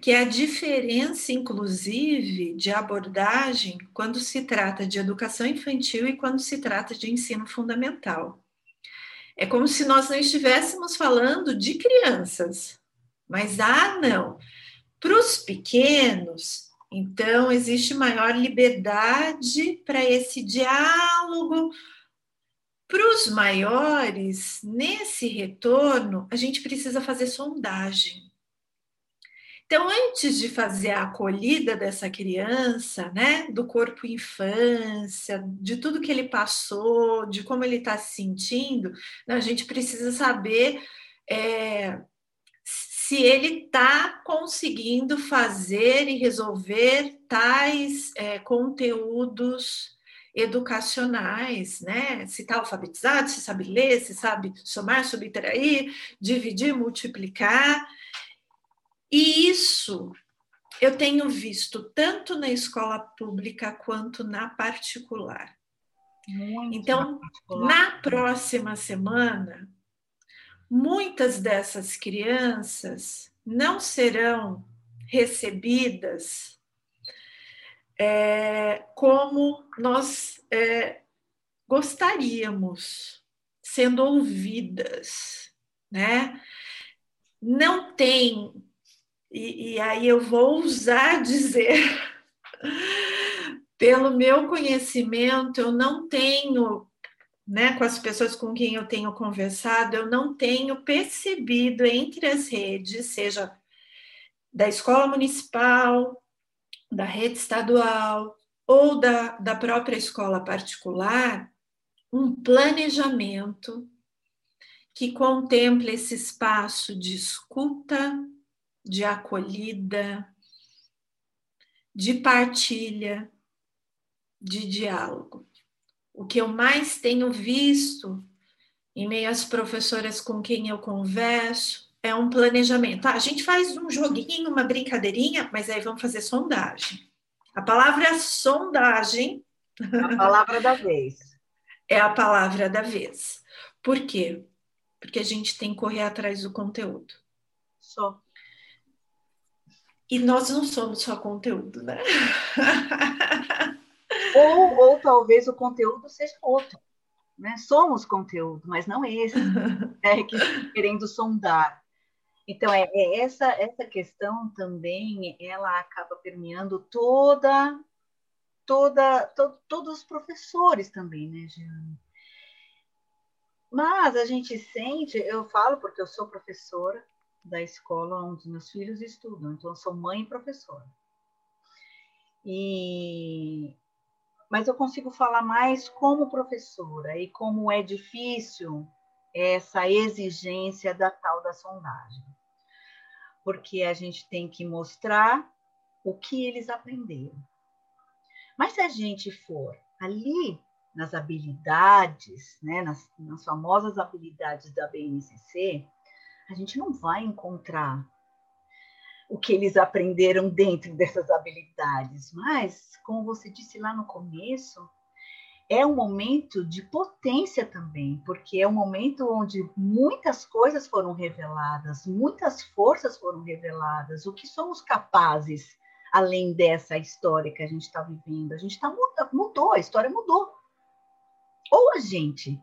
[SPEAKER 15] que é a diferença, inclusive, de abordagem quando se trata de educação infantil e quando se trata de ensino fundamental. É como se nós não estivéssemos falando de crianças, mas ah, não, para os pequenos, então existe maior liberdade para esse diálogo para os maiores, nesse retorno, a gente precisa fazer sondagem. Então, antes de fazer a acolhida dessa criança, né, do corpo infância, de tudo que ele passou, de como ele está se sentindo, a gente precisa saber é, se ele está conseguindo fazer e resolver tais é, conteúdos educacionais, né? Se está alfabetizado, se sabe ler, se sabe somar, subtrair, dividir, multiplicar. E isso eu tenho visto tanto na escola pública quanto na particular. Muito então, particular. na próxima semana, muitas dessas crianças não serão recebidas é, como nós é, gostaríamos, sendo ouvidas, né? Não tem, e, e aí eu vou usar dizer, pelo meu conhecimento, eu não tenho né, com as pessoas com quem eu tenho conversado, eu não tenho percebido entre as redes, seja da escola municipal, da rede estadual ou da, da própria escola particular um planejamento que contemple esse espaço de escuta, de acolhida, de partilha, de diálogo. O que eu mais tenho visto em meio às professoras com quem eu converso é um planejamento. Ah, a gente faz um joguinho, uma brincadeirinha, mas aí vamos fazer sondagem. A palavra sondagem.
[SPEAKER 13] A palavra da vez.
[SPEAKER 15] É a palavra da vez. Por quê? Porque a gente tem que correr atrás do conteúdo.
[SPEAKER 13] Só.
[SPEAKER 15] E nós não somos só conteúdo, né?
[SPEAKER 13] ou, ou talvez o conteúdo seja outro. Né? Somos conteúdo, mas não esse. É que querendo sondar. Então, é, é, essa, essa questão também, ela acaba permeando toda, toda, to, todos os professores também, né, Jeane? Mas a gente sente, eu falo porque eu sou professora da escola onde meus filhos estudam, então eu sou mãe e professora. E mas eu consigo falar mais como professora e como é difícil essa exigência da tal da sondagem. Porque a gente tem que mostrar o que eles aprenderam. Mas se a gente for ali nas habilidades, né, nas, nas famosas habilidades da BNCC, a gente não vai encontrar o que eles aprenderam dentro dessas habilidades. Mas, como você disse lá no começo, é um momento de potência também, porque é um momento onde muitas coisas foram reveladas, muitas forças foram reveladas, o que somos capazes além dessa história que a gente está vivendo. A gente tá, mudou, a história mudou. Ou a gente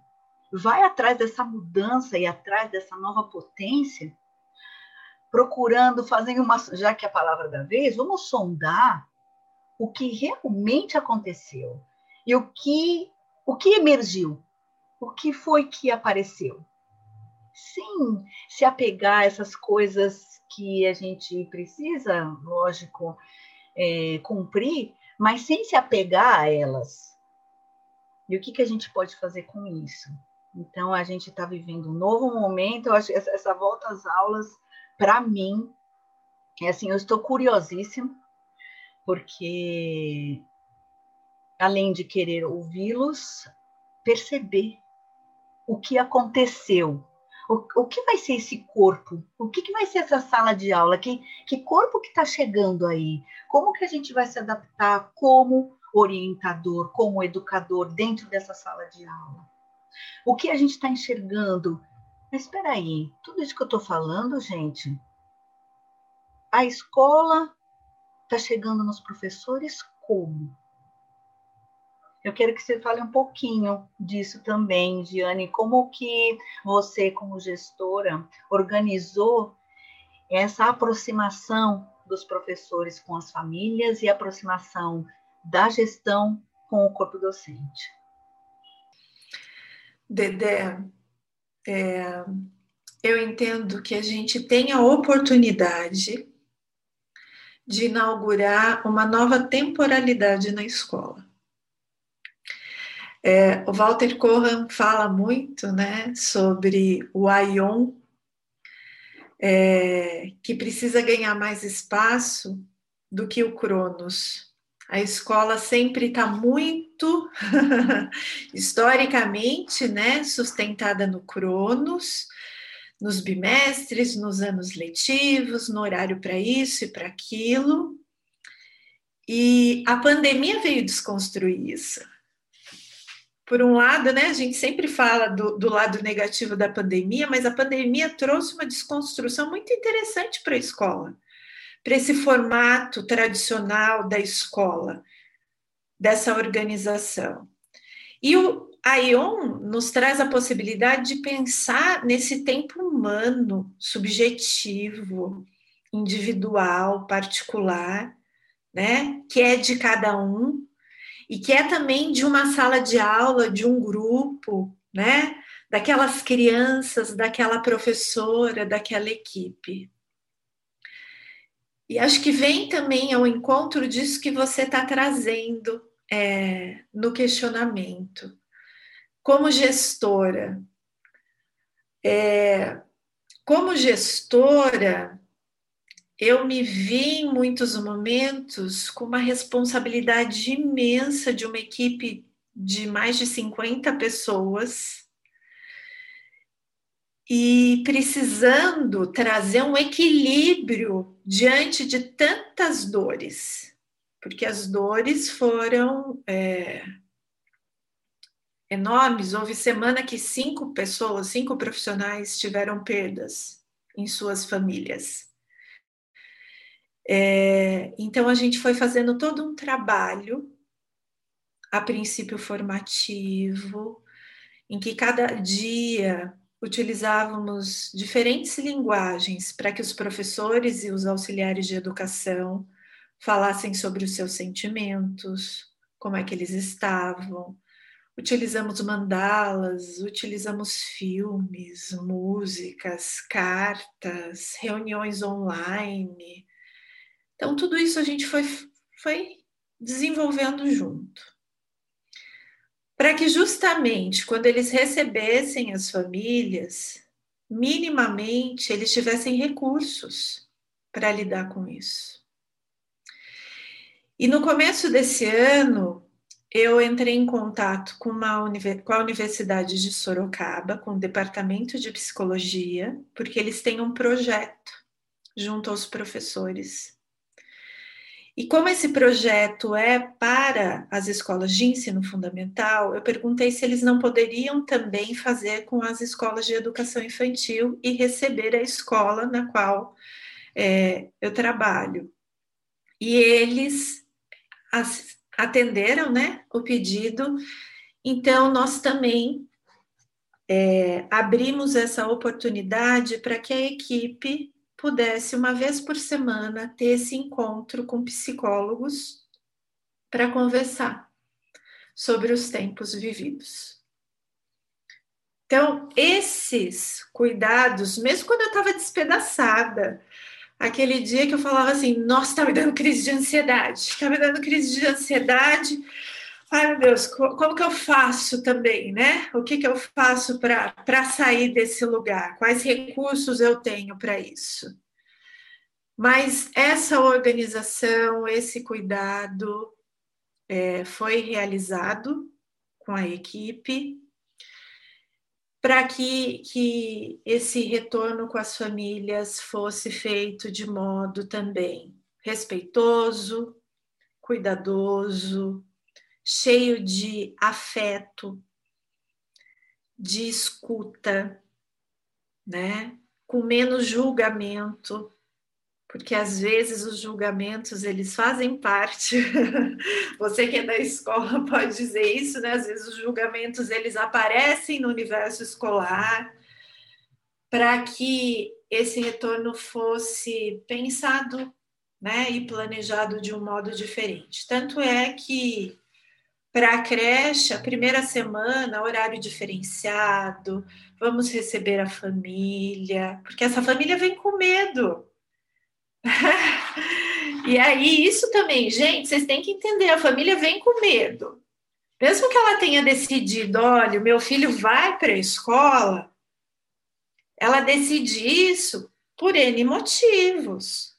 [SPEAKER 13] vai atrás dessa mudança e atrás dessa nova potência, procurando, fazendo uma. Já que é a palavra da vez, vamos sondar o que realmente aconteceu e o que, o que emergiu, o que foi que apareceu. Sim, se apegar a essas coisas que a gente precisa, lógico, é, cumprir, mas sem se apegar a elas. E o que, que a gente pode fazer com isso? Então, a gente está vivendo um novo momento. Eu acho essa, essa volta às aulas, para mim, é assim, eu estou curiosíssima, porque além de querer ouvi-los, perceber o que aconteceu. O, o que vai ser esse corpo? O que, que vai ser essa sala de aula? Que, que corpo que está chegando aí? Como que a gente vai se adaptar como orientador, como educador dentro dessa sala de aula? O que a gente está enxergando? Mas espera aí, tudo isso que eu estou falando, gente, a escola está chegando nos professores como? Eu quero que você fale um pouquinho disso também, Giane, como que você, como gestora, organizou essa aproximação dos professores com as famílias e aproximação da gestão com o corpo docente.
[SPEAKER 15] Dedé, é, eu entendo que a gente tem a oportunidade de inaugurar uma nova temporalidade na escola. É, o Walter Cohan fala muito né, sobre o Aion, é, que precisa ganhar mais espaço do que o Cronos. A escola sempre está muito, historicamente, né, sustentada no Cronos, nos bimestres, nos anos letivos, no horário para isso e para aquilo. E a pandemia veio desconstruir isso. Por um lado, né, a gente sempre fala do, do lado negativo da pandemia, mas a pandemia trouxe uma desconstrução muito interessante para a escola para esse formato tradicional da escola, dessa organização. E o Aion nos traz a possibilidade de pensar nesse tempo humano, subjetivo, individual, particular, né, que é de cada um e que é também de uma sala de aula, de um grupo, né, daquelas crianças, daquela professora, daquela equipe. E acho que vem também ao encontro disso que você está trazendo é, no questionamento. Como gestora, é, como gestora, eu me vi em muitos momentos com uma responsabilidade imensa de uma equipe de mais de 50 pessoas e precisando trazer um equilíbrio diante de tantas dores, porque as dores foram é, enormes. Houve semana que cinco pessoas, cinco profissionais tiveram perdas em suas famílias. É, então a gente foi fazendo todo um trabalho, a princípio formativo, em que cada dia utilizávamos diferentes linguagens para que os professores e os auxiliares de educação falassem sobre os seus sentimentos, como é que eles estavam. Utilizamos mandalas, utilizamos filmes, músicas, cartas, reuniões online. Então, tudo isso a gente foi, foi desenvolvendo junto para que justamente quando eles recebessem as famílias, minimamente eles tivessem recursos para lidar com isso. E no começo desse ano, eu entrei em contato com, uma, com a Universidade de Sorocaba, com o Departamento de Psicologia, porque eles têm um projeto junto aos professores e como esse projeto é para as escolas de ensino fundamental, eu perguntei se eles não poderiam também fazer com as escolas de educação infantil e receber a escola na qual é, eu trabalho. E eles atenderam né, o pedido, então nós também é, abrimos essa oportunidade para que a equipe pudesse, uma vez por semana, ter esse encontro com psicólogos para conversar sobre os tempos vividos. Então, esses cuidados, mesmo quando eu estava despedaçada, aquele dia que eu falava assim: nossa, está me dando crise de ansiedade, está me dando crise de ansiedade. Ai, meu Deus, como que eu faço também, né? O que, que eu faço para sair desse lugar? Quais recursos eu tenho para isso? Mas essa organização, esse cuidado é, foi realizado com a equipe para que, que esse retorno com as famílias fosse feito de modo também respeitoso, cuidadoso, cheio de afeto, de escuta, né? Com menos julgamento, porque às vezes os julgamentos eles fazem parte. Você que é da escola pode dizer isso, né? Às vezes os julgamentos eles aparecem no universo escolar para que esse retorno fosse pensado, né, e planejado de um modo diferente. Tanto é que para a creche, a primeira semana, horário diferenciado, vamos receber a família, porque essa família vem com medo. e aí, isso também, gente, vocês têm que entender: a família vem com medo. Mesmo que ela tenha decidido, olha, meu filho vai para a escola, ela decide isso por N motivos.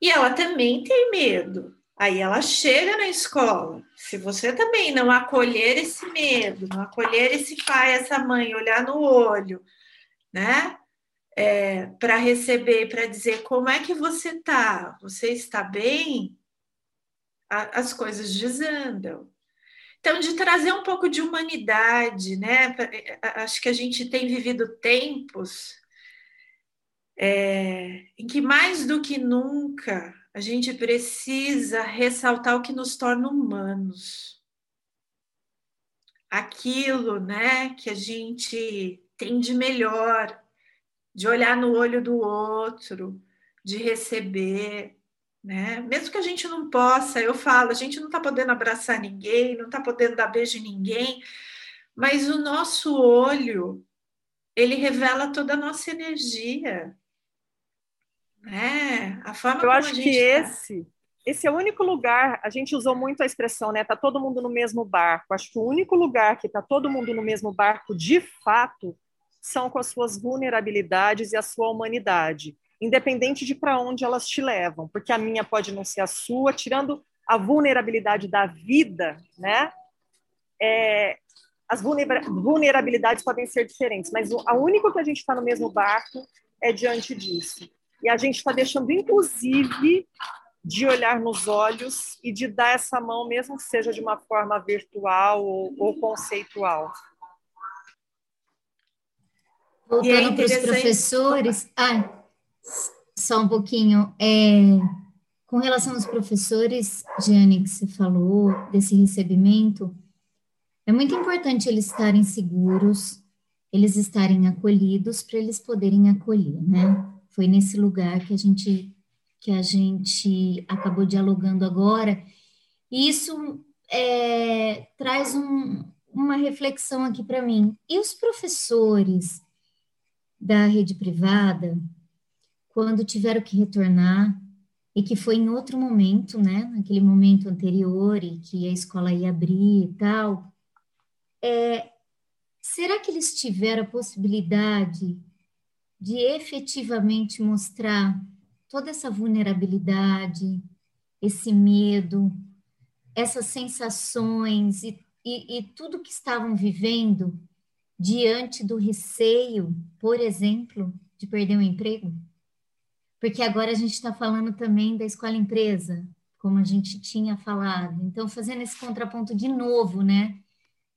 [SPEAKER 15] E ela também tem medo. Aí ela chega na escola. Se você também não acolher esse medo, não acolher esse pai, essa mãe, olhar no olho, né? É, para receber, para dizer como é que você tá, você está bem, a, as coisas desandam. Então, de trazer um pouco de humanidade, né? Acho que a gente tem vivido tempos é, em que mais do que nunca a gente precisa ressaltar o que nos torna humanos. Aquilo, né, que a gente tem de melhor, de olhar no olho do outro, de receber, né? Mesmo que a gente não possa, eu falo, a gente não está podendo abraçar ninguém, não está podendo dar beijo em ninguém, mas o nosso olho, ele revela toda a nossa energia. É, a forma
[SPEAKER 14] Eu acho que tá. esse, esse é o único lugar, a gente usou muito a expressão, né? Tá todo mundo no mesmo barco. Acho que o único lugar que tá todo mundo no mesmo barco, de fato, são com as suas vulnerabilidades e a sua humanidade, independente de para onde elas te levam, porque a minha pode não ser a sua, tirando a vulnerabilidade da vida, né? É, as vulnerabilidades podem ser diferentes, mas a única que a gente está no mesmo barco é diante disso. E a gente está deixando, inclusive, de olhar nos olhos e de dar essa mão, mesmo que seja de uma forma virtual ou, ou conceitual.
[SPEAKER 12] Voltando é para os professores. Ah, só um pouquinho. É, com relação aos professores, Jane, que você falou desse recebimento, é muito importante eles estarem seguros, eles estarem acolhidos para eles poderem acolher, né? Foi nesse lugar que a gente que a gente acabou dialogando agora. E isso é, traz um, uma reflexão aqui para mim. E os professores da rede privada, quando tiveram que retornar, e que foi em outro momento, né, naquele momento anterior, e que a escola ia abrir e tal, é, será que eles tiveram a possibilidade de efetivamente mostrar toda essa vulnerabilidade, esse medo, essas sensações e, e, e tudo que estavam vivendo diante do receio, por exemplo, de perder o um emprego? Porque agora a gente está falando também da escola empresa, como a gente tinha falado. Então, fazendo esse contraponto de novo, né?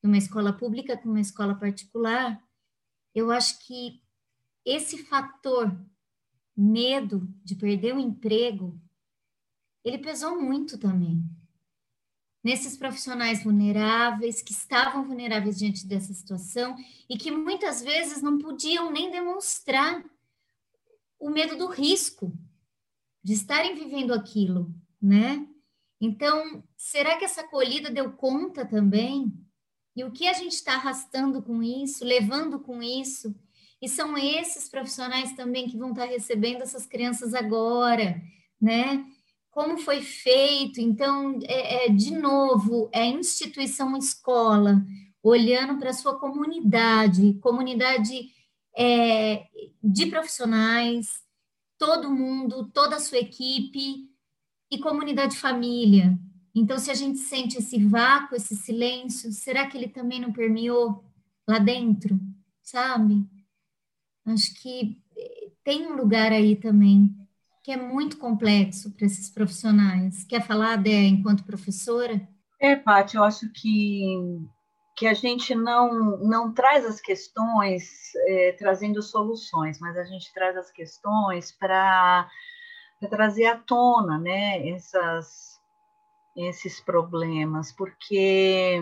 [SPEAKER 12] De uma escola pública com uma escola particular, eu acho que esse fator medo de perder o emprego, ele pesou muito também. Nesses profissionais vulneráveis, que estavam vulneráveis diante dessa situação e que muitas vezes não podiam nem demonstrar o, medo do risco, de estarem vivendo aquilo, né? Então, será que essa acolhida deu conta também? E o que a gente está arrastando com isso, levando com isso? E são esses profissionais também que vão estar recebendo essas crianças agora, né? Como foi feito? Então, é, é de novo, é instituição escola, olhando para a sua comunidade, comunidade é, de profissionais, todo mundo, toda a sua equipe e comunidade família. Então, se a gente sente esse vácuo, esse silêncio, será que ele também não permeou lá dentro, sabe? Acho que eh, tem um lugar aí também que é muito complexo para esses profissionais. Quer falar, Dé, enquanto professora?
[SPEAKER 13] É, Paty, eu acho que, que a gente não, não traz as questões é, trazendo soluções, mas a gente traz as questões para trazer à tona né, essas, esses problemas, porque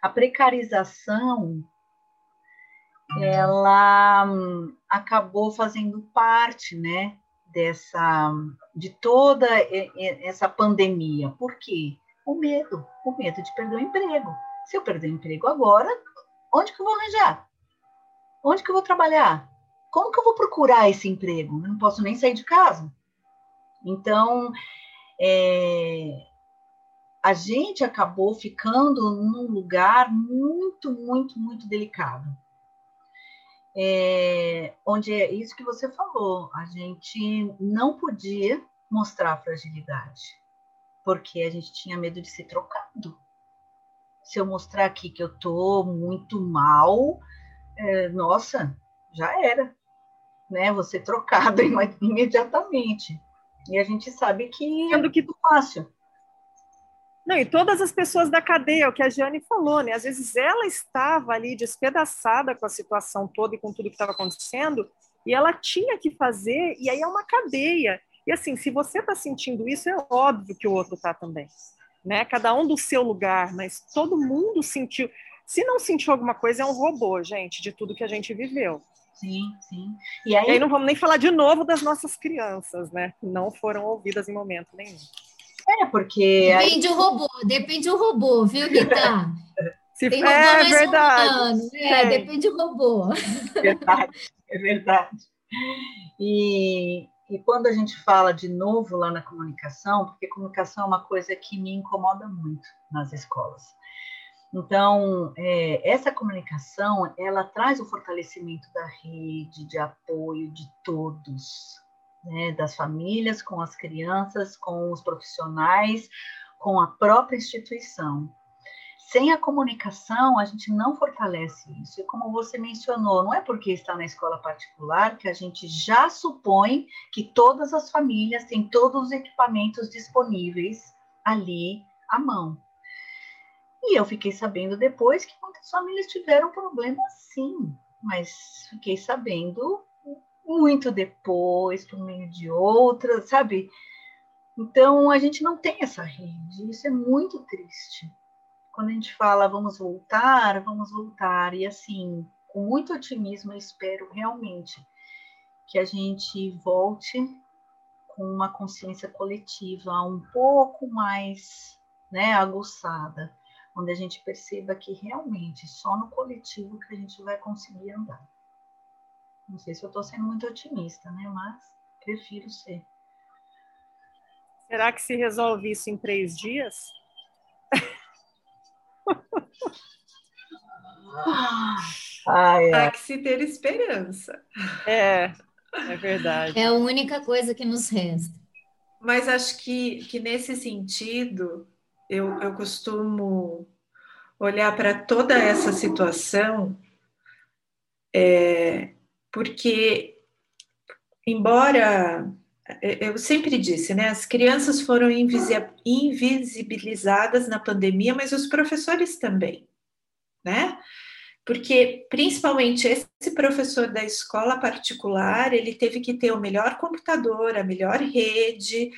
[SPEAKER 13] a precarização ela acabou fazendo parte, né, dessa de toda essa pandemia. Por quê? O medo, o medo de perder o emprego. Se eu perder o emprego agora, onde que eu vou arranjar? Onde que eu vou trabalhar? Como que eu vou procurar esse emprego? Eu não posso nem sair de casa. Então, é, a gente acabou ficando num lugar muito, muito, muito delicado. É, onde é isso que você falou, a gente não podia mostrar fragilidade, porque a gente tinha medo de ser trocado. Se eu mostrar aqui que eu tô muito mal, é, nossa, já era, né? Você trocado imediatamente. E a gente sabe que é muito fácil.
[SPEAKER 14] Não, e todas as pessoas da cadeia, o que a Jane falou, né? Às vezes ela estava ali despedaçada com a situação toda e com tudo que estava acontecendo, e ela tinha que fazer, e aí é uma cadeia. E assim, se você está sentindo isso, é óbvio que o outro está também. Né? Cada um do seu lugar, mas todo mundo sentiu. Se não sentiu alguma coisa, é um robô, gente, de tudo que a gente viveu.
[SPEAKER 13] Sim, sim.
[SPEAKER 14] E aí... e aí não vamos nem falar de novo das nossas crianças, né? Que não foram ouvidas em momento nenhum.
[SPEAKER 13] É, porque.
[SPEAKER 12] Depende do robô, depende do robô, viu, Rita?
[SPEAKER 14] Se Tem robô é, mais verdade. Humano.
[SPEAKER 12] É, depende do robô.
[SPEAKER 13] Verdade, é verdade. E, e quando a gente fala de novo lá na comunicação, porque comunicação é uma coisa que me incomoda muito nas escolas. Então, é, essa comunicação, ela traz o fortalecimento da rede de apoio de todos, né, das famílias, com as crianças, com os profissionais, com a própria instituição. Sem a comunicação, a gente não fortalece isso. E como você mencionou, não é porque está na escola particular que a gente já supõe que todas as famílias têm todos os equipamentos disponíveis ali à mão. E eu fiquei sabendo depois que muitas famílias tiveram problemas sim, mas fiquei sabendo muito depois, por meio de outras, sabe? Então, a gente não tem essa rede, isso é muito triste. Quando a gente fala vamos voltar, vamos voltar, e assim, com muito otimismo, eu espero realmente que a gente volte com uma consciência coletiva um pouco mais né, aguçada, onde a gente perceba que realmente só no coletivo que a gente vai conseguir andar. Não sei se eu estou sendo muito otimista, né? Mas prefiro ser.
[SPEAKER 14] Será que se resolve isso em três dias?
[SPEAKER 15] ai, ai. Há que se ter esperança.
[SPEAKER 14] É, é verdade.
[SPEAKER 12] É a única coisa que nos resta.
[SPEAKER 15] Mas acho que, que nesse sentido, eu, eu costumo olhar para toda essa situação é, porque, embora eu sempre disse, né, as crianças foram invisibilizadas na pandemia, mas os professores também, né? Porque principalmente esse professor da escola particular, ele teve que ter o melhor computador, a melhor rede,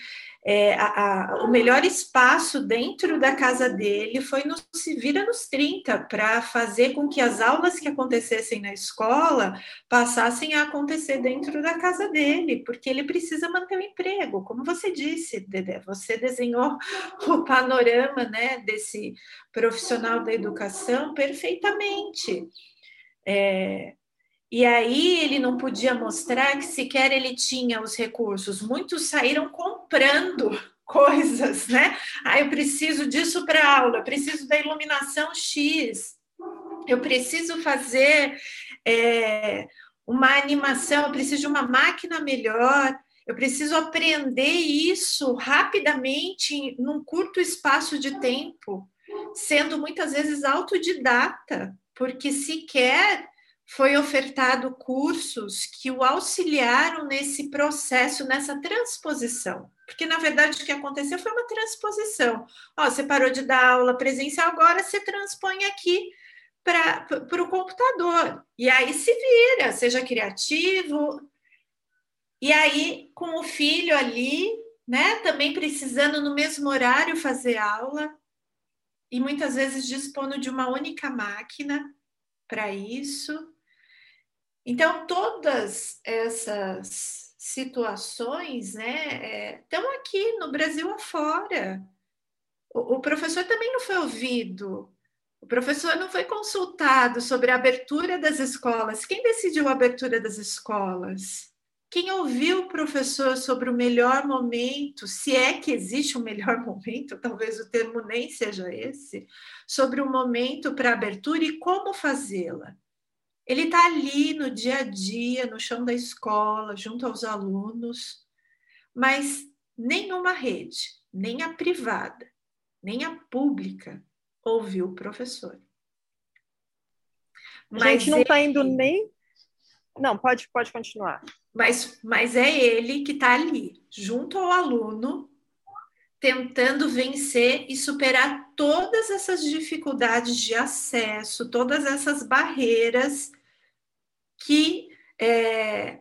[SPEAKER 15] é, a, a, o melhor espaço dentro da casa dele foi no Se Vira nos 30, para fazer com que as aulas que acontecessem na escola passassem a acontecer dentro da casa dele, porque ele precisa manter o emprego. Como você disse, Dedé, você desenhou o panorama né, desse profissional da educação perfeitamente. É, e aí ele não podia mostrar que sequer ele tinha os recursos. Muitos saíram comprando coisas, né? Ah, eu preciso disso para aula, eu preciso da iluminação X, eu preciso fazer é, uma animação, eu preciso de uma máquina melhor, eu preciso aprender isso rapidamente, num curto espaço de tempo, sendo muitas vezes autodidata, porque sequer foi ofertado cursos que o auxiliaram nesse processo, nessa transposição. Porque, na verdade, o que aconteceu foi uma transposição. Ó, você parou de dar aula presencial, agora você transpõe aqui para o computador. E aí se vira, seja criativo. E aí, com o filho ali, né, também precisando no mesmo horário fazer aula, e muitas vezes dispondo de uma única máquina para isso. Então, todas essas situações né, estão é, aqui no Brasil afora. O, o professor também não foi ouvido, o professor não foi consultado sobre a abertura das escolas. Quem decidiu a abertura das escolas? Quem ouviu o professor sobre o melhor momento, se é que existe um melhor momento, talvez o termo nem seja esse, sobre o momento para abertura e como fazê-la? Ele está ali no dia a dia, no chão da escola, junto aos alunos, mas nenhuma rede, nem a privada, nem a pública, ouviu o professor.
[SPEAKER 14] Mas a gente não está indo nem. Não, pode, pode continuar.
[SPEAKER 15] Mas, mas é ele que está ali, junto ao aluno, tentando vencer e superar todas essas dificuldades de acesso, todas essas barreiras que é,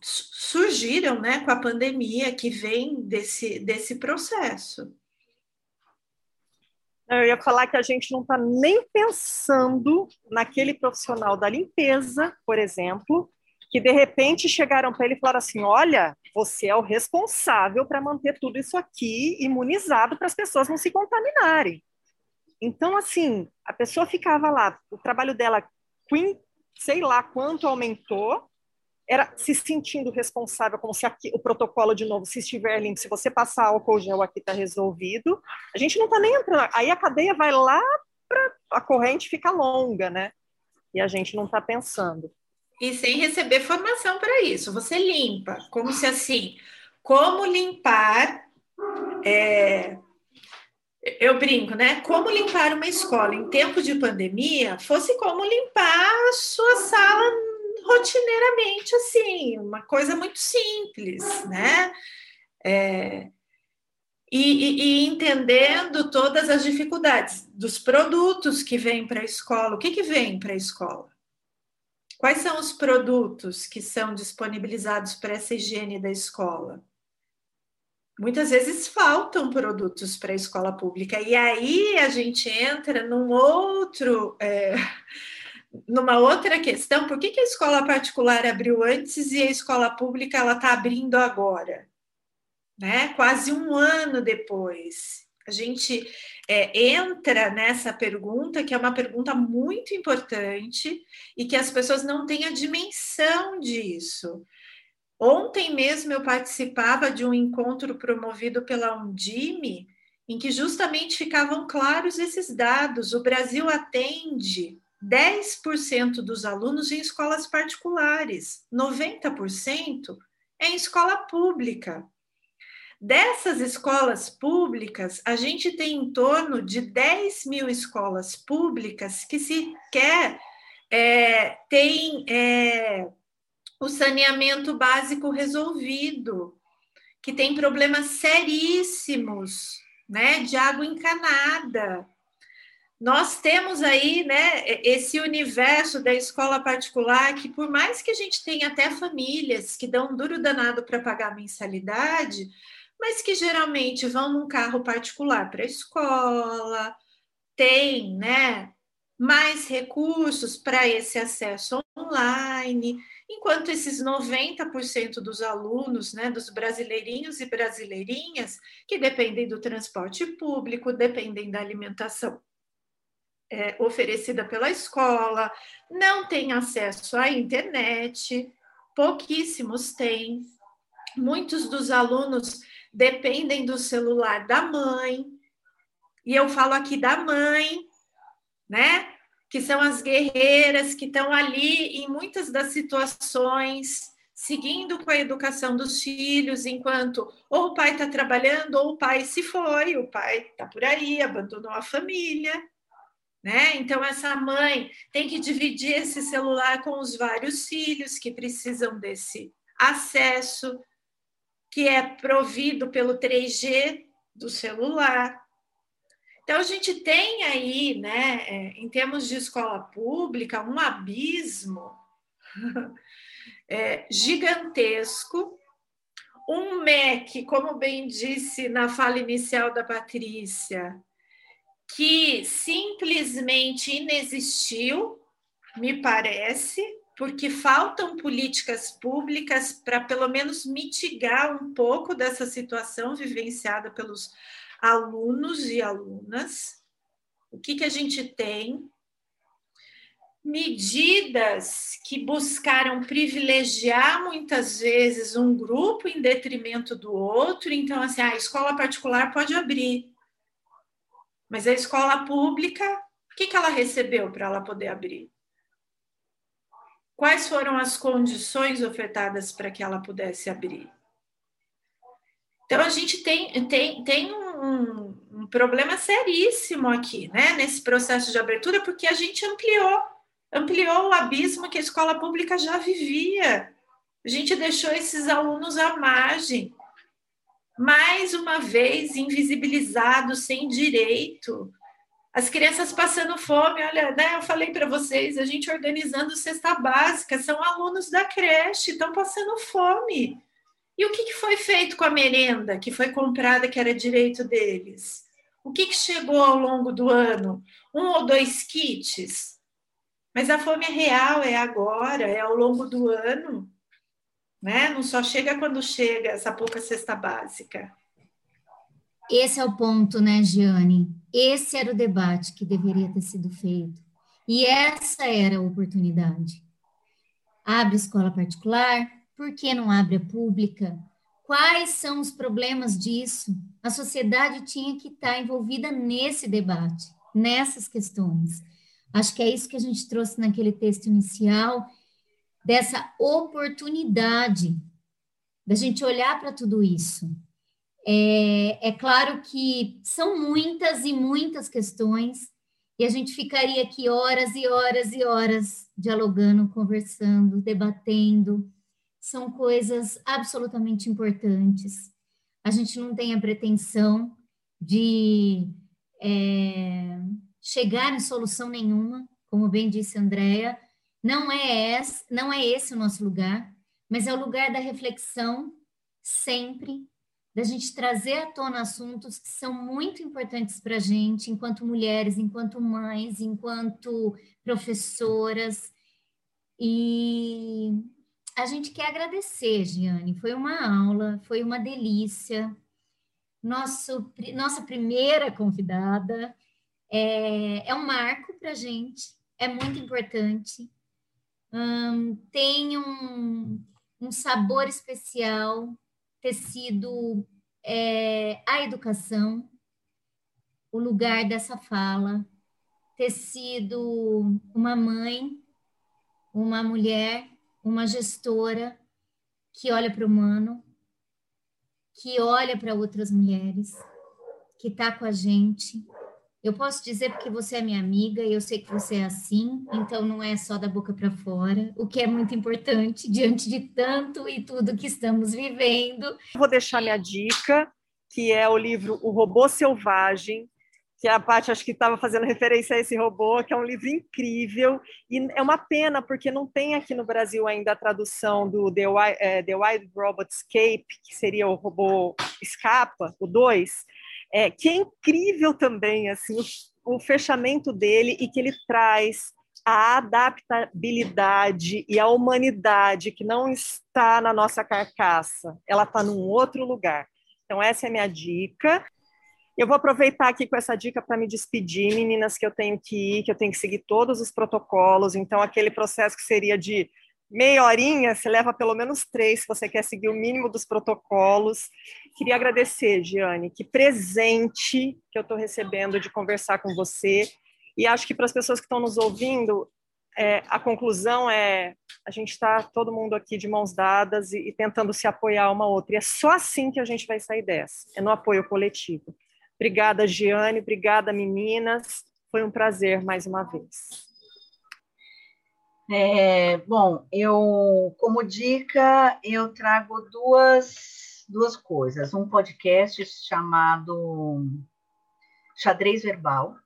[SPEAKER 15] surgiram né, com a pandemia, que vem desse, desse processo.
[SPEAKER 14] Eu ia falar que a gente não está nem pensando naquele profissional da limpeza, por exemplo, que de repente chegaram para ele e falaram assim: olha, você é o responsável para manter tudo isso aqui imunizado para as pessoas não se contaminarem. Então, assim, a pessoa ficava lá, o trabalho dela sei lá quanto aumentou, era se sentindo responsável, como se aqui, o protocolo, de novo, se estiver limpo, se você passar álcool gel aqui está resolvido. A gente não está nem entrando. Aí a cadeia vai lá a corrente fica longa, né? E a gente não está pensando.
[SPEAKER 15] E sem receber formação para isso. Você limpa, como se assim, como limpar é, eu brinco, né? Como limpar uma escola em tempo de pandemia fosse como limpar a sua sala rotineiramente, assim, uma coisa muito simples, né? É, e, e, e, entendendo todas as dificuldades dos produtos que vêm para a escola. O que, que vem para a escola? Quais são os produtos que são disponibilizados para essa higiene da escola? muitas vezes faltam produtos para a escola pública. E aí a gente entra num outro. É, numa outra questão, por que, que a escola particular abriu antes e a escola pública ela está abrindo agora? Né? Quase um ano depois. A gente é, entra nessa pergunta, que é uma pergunta muito importante e que as pessoas não têm a dimensão disso. Ontem mesmo eu participava de um encontro promovido pela Undime, em que justamente ficavam claros esses dados. O Brasil atende 10% dos alunos em escolas particulares, 90% é em escola pública. Dessas escolas públicas, a gente tem em torno de 10 mil escolas públicas que sequer é, têm é, o saneamento básico resolvido, que tem problemas seríssimos, né, de água encanada. Nós temos aí, né, esse universo da escola particular que por mais que a gente tenha até famílias que dão um duro danado para pagar a mensalidade, mas que geralmente vão num carro particular para a escola, tem, né, mais recursos para esse acesso online, enquanto esses 90% dos alunos, né, dos brasileirinhos e brasileirinhas, que dependem do transporte público, dependem da alimentação é, oferecida pela escola, não têm acesso à internet, pouquíssimos têm. Muitos dos alunos dependem do celular da mãe, e eu falo aqui da mãe, né? Que são as guerreiras que estão ali em muitas das situações, seguindo com a educação dos filhos, enquanto ou o pai está trabalhando ou o pai se foi, o pai está por aí, abandonou a família. Né? Então, essa mãe tem que dividir esse celular com os vários filhos que precisam desse acesso, que é provido pelo 3G do celular. Então, a gente tem aí, né, é, em termos de escola pública, um abismo é, gigantesco. Um MEC, como bem disse na fala inicial da Patrícia, que simplesmente inexistiu, me parece, porque faltam políticas públicas para pelo menos mitigar um pouco dessa situação vivenciada pelos alunos e alunas. O que, que a gente tem? Medidas que buscaram privilegiar muitas vezes um grupo em detrimento do outro. Então, assim, a escola particular pode abrir, mas a escola pública, o que, que ela recebeu para ela poder abrir? Quais foram as condições ofertadas para que ela pudesse abrir? Então, a gente tem, tem, tem um, um, problema seríssimo aqui, né, nesse processo de abertura, porque a gente ampliou, ampliou o abismo que a escola pública já vivia. A gente deixou esses alunos à margem mais uma vez invisibilizados, sem direito. As crianças passando fome, olha, né? Eu falei para vocês, a gente organizando cesta básica, são alunos da creche, estão passando fome. E o que, que foi feito com a merenda que foi comprada, que era direito deles? O que, que chegou ao longo do ano? Um ou dois kits? Mas a fome é real, é agora, é ao longo do ano né? Não só chega quando chega essa pouca cesta básica.
[SPEAKER 12] Esse é o ponto, né, Giane? Esse era o debate que deveria ter sido feito. E essa era a oportunidade. Abre escola particular, por que não abre a pública? Quais são os problemas disso? A sociedade tinha que estar envolvida nesse debate, nessas questões. Acho que é isso que a gente trouxe naquele texto inicial dessa oportunidade da gente olhar para tudo isso. É, é claro que são muitas e muitas questões, e a gente ficaria aqui horas e horas e horas dialogando, conversando, debatendo. São coisas absolutamente importantes. A gente não tem a pretensão de é, chegar em solução nenhuma, como bem disse a Andrea, não é esse, não é esse o nosso lugar, mas é o lugar da reflexão sempre, da gente trazer à tona assuntos que são muito importantes para a gente, enquanto mulheres, enquanto mães, enquanto professoras. E a gente quer agradecer, Giane. Foi uma aula, foi uma delícia. Nosso, nossa primeira convidada é, é um marco para a gente, é muito importante tem um, um sabor especial ter sido é, a educação, o lugar dessa fala, ter sido uma mãe, uma mulher, uma gestora que olha para o humano, que olha para outras mulheres, que está com a gente, eu posso dizer porque você é minha amiga e eu sei que você é assim, então não é só da boca para fora, o que é muito importante diante de tanto e tudo que estamos vivendo.
[SPEAKER 14] Vou deixar minha dica, que é o livro O Robô Selvagem, que a Paty acho que estava fazendo referência a esse robô, que é um livro incrível, e é uma pena, porque não tem aqui no Brasil ainda a tradução do The, é, The Wild Robot Escape, que seria o robô Escapa, o 2, é, que é incrível também, assim, o, o fechamento dele e que ele traz a adaptabilidade e a humanidade que não está na nossa carcaça, ela está num outro lugar. Então, essa é a minha dica. Eu vou aproveitar aqui com essa dica para me despedir, meninas, que eu tenho que ir, que eu tenho que seguir todos os protocolos. Então, aquele processo que seria de meia horinha, você leva pelo menos três, se você quer seguir o mínimo dos protocolos. Queria agradecer, Giane, que presente que eu estou recebendo de conversar com você. E acho que para as pessoas que estão nos ouvindo, é, a conclusão é a gente está todo mundo aqui de mãos dadas e, e, tentando se apoiar uma outra. E é só assim que a gente vai sair dessa, é no apoio coletivo. Obrigada, Giane. Obrigada, meninas. Foi um prazer mais uma vez.
[SPEAKER 13] É, bom, eu, como dica, eu trago duas, duas coisas. Um podcast chamado Xadrez Verbal.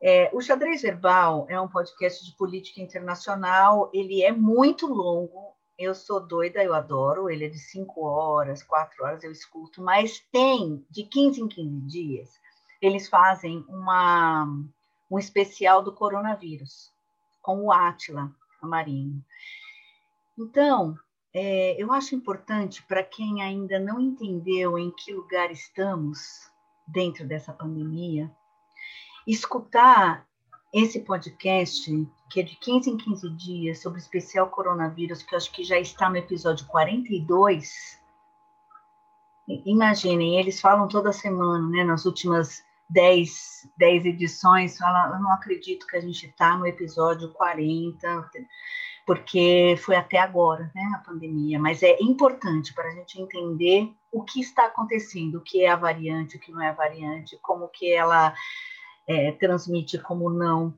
[SPEAKER 13] É, o Xadrez Verbal é um podcast de política internacional. Ele é muito longo, eu sou doida, eu adoro. Ele é de cinco horas, quatro horas, eu escuto, mas tem de 15 em 15 dias, eles fazem uma, um especial do coronavírus, com o Átila Marinho. Então, é, eu acho importante para quem ainda não entendeu em que lugar estamos dentro dessa pandemia, escutar esse podcast que é de 15 em 15 dias, sobre o especial coronavírus, que eu acho que já está no episódio 42. Imaginem, eles falam toda semana, né, nas últimas 10, 10 edições, fala, eu não acredito que a gente está no episódio 40, porque foi até agora, né, a pandemia, mas é importante para a gente entender o que está acontecendo, o que é a variante, o que não é a variante, como que ela é, transmite, como não.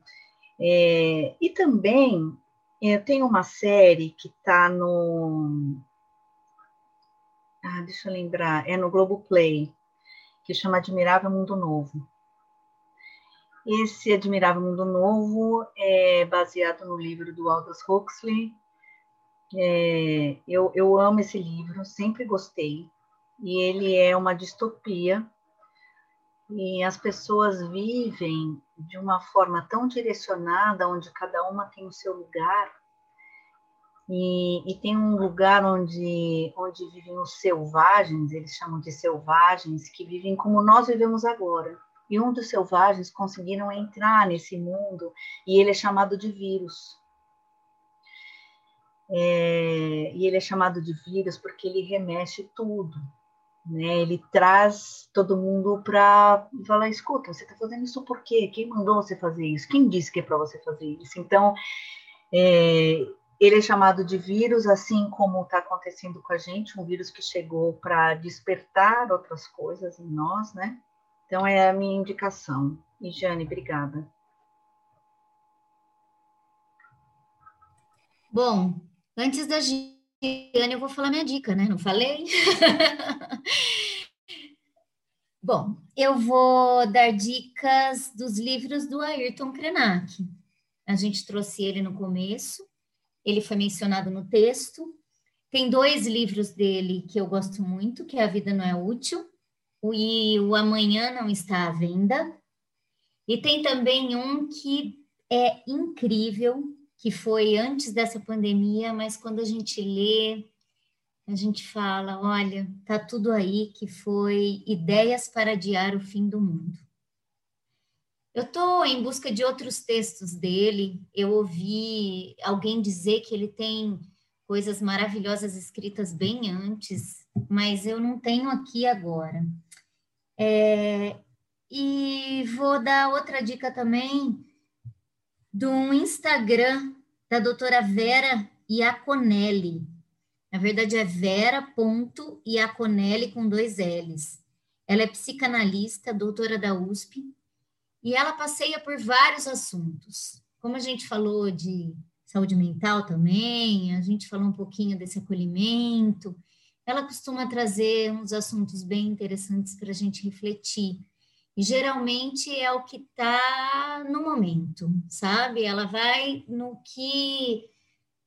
[SPEAKER 13] É, e também é, tem uma série que está no. Ah, deixa eu lembrar, é no Globoplay, que chama Admirável Mundo Novo. Esse Admirável Mundo Novo é baseado no livro do Aldous Huxley. É, eu, eu amo esse livro, sempre gostei. E ele é uma distopia e as pessoas vivem de uma forma tão direcionada, onde cada uma tem o seu lugar, e, e, tem um lugar onde, onde vivem os selvagens, eles chamam de selvagens, que vivem como nós vivemos agora. E um dos selvagens conseguiram entrar nesse mundo, e ele é chamado de vírus. É, e ele é chamado de vírus porque ele remexe tudo né? Ele traz todo mundo para falar, escuta, você está fazendo isso por quê? Quem mandou você fazer isso? Quem disse que é para você fazer isso? Então, é, ele é chamado de vírus, assim como está acontecendo com a gente, um vírus que chegou para despertar outras coisas em nós, né? Então, é a minha indicação. E, Jane, obrigada.
[SPEAKER 12] Bom, antes da Ana, eu vou falar minha dica, né? Não falei? Bom, eu vou dar dicas dos livros do Ayrton Krenak. A gente trouxe ele no começo, ele foi mencionado no texto. Tem dois livros dele que eu gosto muito, que é A Vida Não É Útil e O Amanhã Não Está à Venda. E tem também um que é incrível, que foi antes dessa pandemia, mas quando a gente lê, a gente fala, olha, tá tudo aí, que foi Ideias para Adiar o Fim do Mundo. Eu estou em busca de outros textos dele. Eu ouvi alguém dizer que ele tem coisas maravilhosas escritas bem antes, mas eu não tenho aqui agora. É, e vou dar outra dica também do Instagram da doutora Vera Iaconelli. Na verdade, é vera.iaconelli com dois L's. Ela é psicanalista, doutora da USP, e ela passeia por vários assuntos. Como a gente falou de saúde mental também, a gente falou um pouquinho desse acolhimento. Ela costuma trazer uns assuntos bem interessantes para a gente refletir. E geralmente é o que está no momento, sabe? Ela vai no que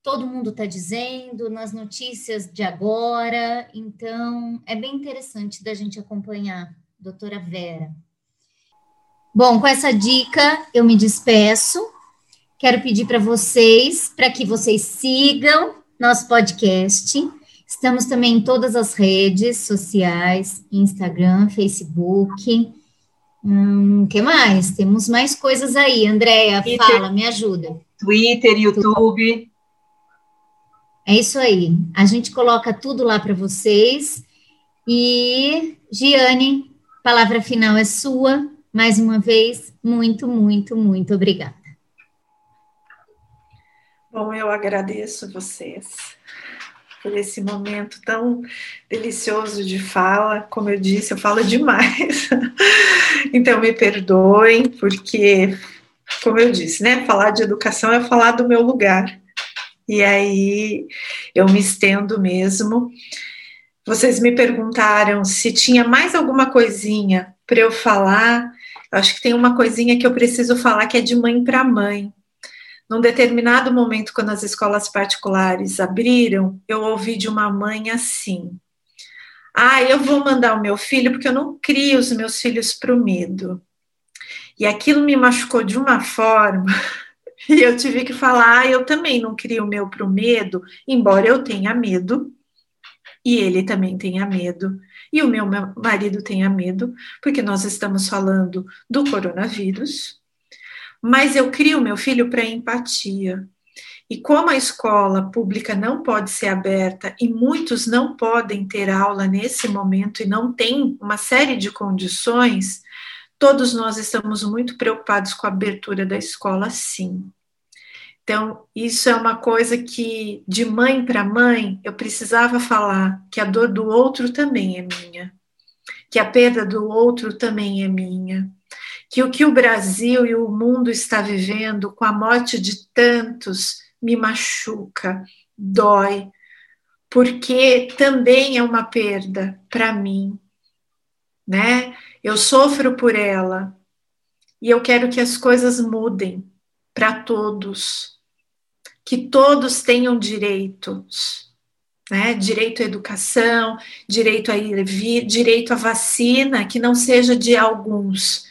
[SPEAKER 12] todo mundo está dizendo, nas notícias de agora. Então, é bem interessante da gente acompanhar, doutora Vera. Bom, com essa dica, eu me despeço. Quero pedir para vocês, para que vocês sigam nosso podcast. Estamos também em todas as redes sociais, Instagram, Facebook. Hum, que mais? Temos mais coisas aí, Andréia. Fala, me ajuda.
[SPEAKER 13] Twitter, YouTube.
[SPEAKER 12] É isso aí. A gente coloca tudo lá para vocês. E, Giane, palavra final é sua. Mais uma vez, muito, muito, muito obrigada.
[SPEAKER 15] Bom, eu agradeço vocês por esse momento tão delicioso de fala. Como eu disse, eu falo demais. então me perdoem, porque, como eu disse, né, falar de educação é falar do meu lugar. E aí eu me estendo mesmo. Vocês me perguntaram se tinha mais alguma coisinha para eu falar. Acho que tem uma coisinha que eu preciso falar que é de mãe para mãe. Num determinado momento, quando as escolas particulares abriram, eu ouvi de uma mãe assim: Ah, eu vou mandar o meu filho porque eu não crio os meus filhos para o medo. E aquilo me machucou de uma forma. E eu tive que falar, ah, eu também não crio o meu para o medo, embora eu tenha medo, e ele também tenha medo, e o meu marido tenha medo, porque nós estamos falando do coronavírus, mas eu crio meu filho para empatia. E como a escola pública não pode ser aberta e muitos não podem ter aula nesse momento e não tem uma série de condições, todos nós estamos muito preocupados com a abertura da escola, sim. Então, isso é uma coisa que, de mãe para mãe, eu precisava falar que a dor do outro também é minha, que a perda do outro também é minha, que o que o Brasil e o mundo está vivendo com a morte de tantos me machuca, dói, porque também é uma perda para mim, né? Eu sofro por ela e eu quero que as coisas mudem para todos, que todos tenham direitos, né? Direito à educação, direito a ir direito à vacina, que não seja de alguns,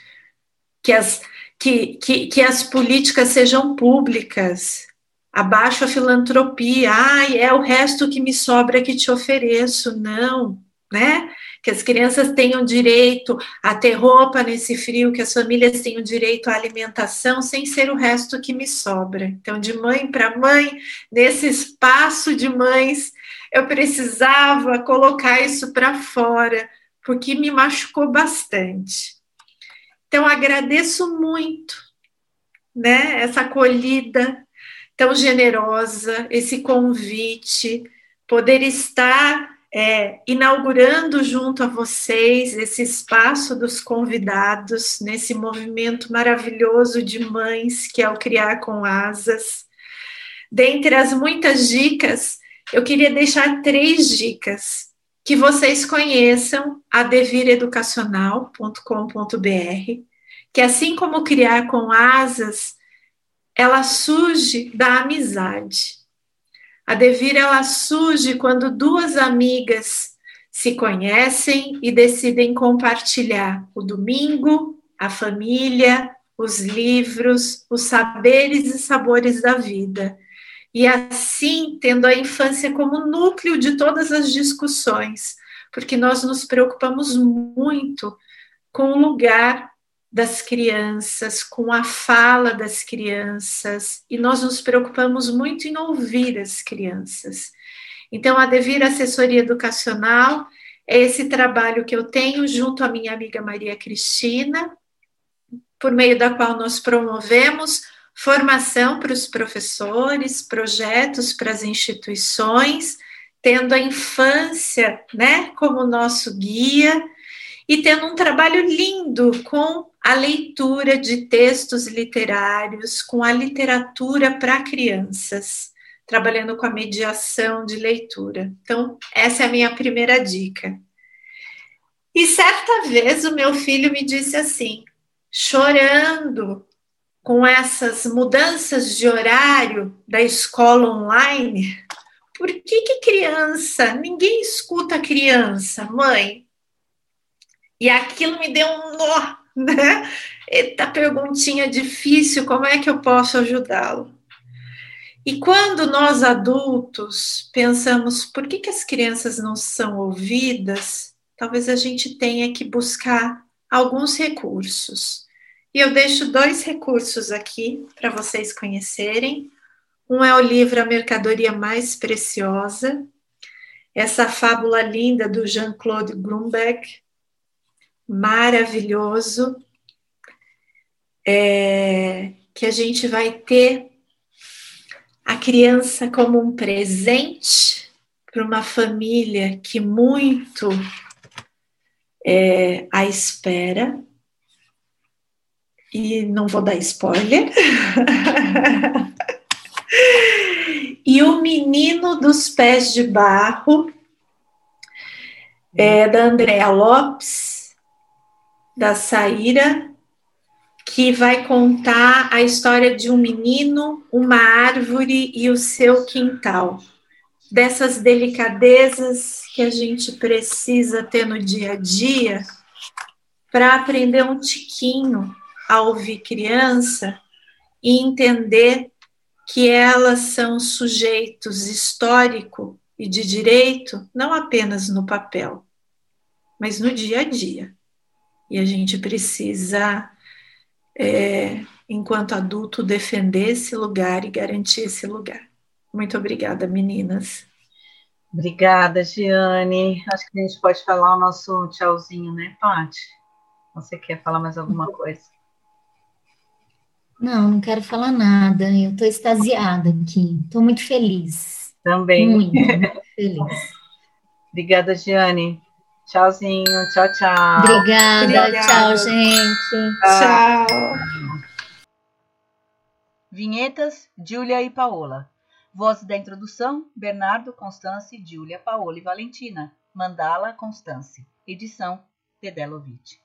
[SPEAKER 15] que as, que, que, que as políticas sejam públicas, abaixo a filantropia, ai, é o resto que me sobra que te ofereço, não, né? Que as crianças tenham direito a ter roupa nesse frio, que as famílias tenham direito à alimentação, sem ser o resto que me sobra. Então, de mãe para mãe, nesse espaço de mães, eu precisava colocar isso para fora, porque me machucou bastante. Então, agradeço muito, né, essa acolhida tão generosa, esse convite, poder estar é, inaugurando junto a vocês esse espaço dos convidados, nesse movimento maravilhoso de mães que é o Criar com Asas. Dentre as muitas dicas, eu queria deixar três dicas que vocês conheçam a devireducacional.com.br, que assim como criar com asas, ela surge da amizade. A Devir ela surge quando duas amigas se conhecem e decidem compartilhar o domingo, a família, os livros, os saberes e sabores da vida. E assim tendo a infância como núcleo de todas as discussões, porque nós nos preocupamos muito com o lugar das crianças, com a fala das crianças, e nós nos preocupamos muito em ouvir as crianças. Então, a Devir Assessoria Educacional é esse trabalho que eu tenho junto à minha amiga Maria Cristina, por meio da qual nós promovemos formação para os professores, projetos para as instituições, tendo a infância, né, como nosso guia e tendo um trabalho lindo com a leitura de textos literários, com a literatura para crianças, trabalhando com a mediação de leitura. Então, essa é a minha primeira dica. E certa vez o meu filho me disse assim, chorando com essas mudanças de horário da escola online, por que, que criança, ninguém escuta criança, mãe? E aquilo me deu um nó, né? Eita perguntinha difícil, como é que eu posso ajudá-lo? E quando nós adultos pensamos por que, que as crianças não são ouvidas, talvez a gente tenha que buscar alguns recursos. E eu deixo dois recursos aqui para vocês conhecerem. Um é o livro A Mercadoria Mais Preciosa, essa fábula linda do Jean-Claude Grunberg, maravilhoso, é, que a gente vai ter a criança como um presente para uma família que muito é, a espera. E não vou dar spoiler. e o menino dos pés de barro é da Andréa Lopes, da Saíra que vai contar a história de um menino, uma árvore e o seu quintal. Dessas delicadezas que a gente precisa ter no dia a dia para aprender um tiquinho a ouvir criança e entender que elas são sujeitos histórico e de direito não apenas no papel, mas no dia a dia. E a gente precisa é, enquanto adulto, defender esse lugar e garantir esse lugar. Muito obrigada, meninas.
[SPEAKER 13] Obrigada, Giane. Acho que a gente pode falar o nosso tchauzinho, né, Paty? Você quer falar mais alguma coisa?
[SPEAKER 12] Não, não quero falar nada. Eu estou extasiada aqui. Estou muito feliz.
[SPEAKER 13] Também.
[SPEAKER 12] Muito, muito feliz.
[SPEAKER 13] Obrigada, Giane. Tchauzinho, tchau, tchau.
[SPEAKER 12] Obrigada, Obrigada. tchau, gente.
[SPEAKER 15] Tchau.
[SPEAKER 16] Vinhetas, Júlia e Paola. Voz da introdução, Bernardo, Constance, Júlia, Paola e Valentina. Mandala, Constance. Edição, Tedelovitch.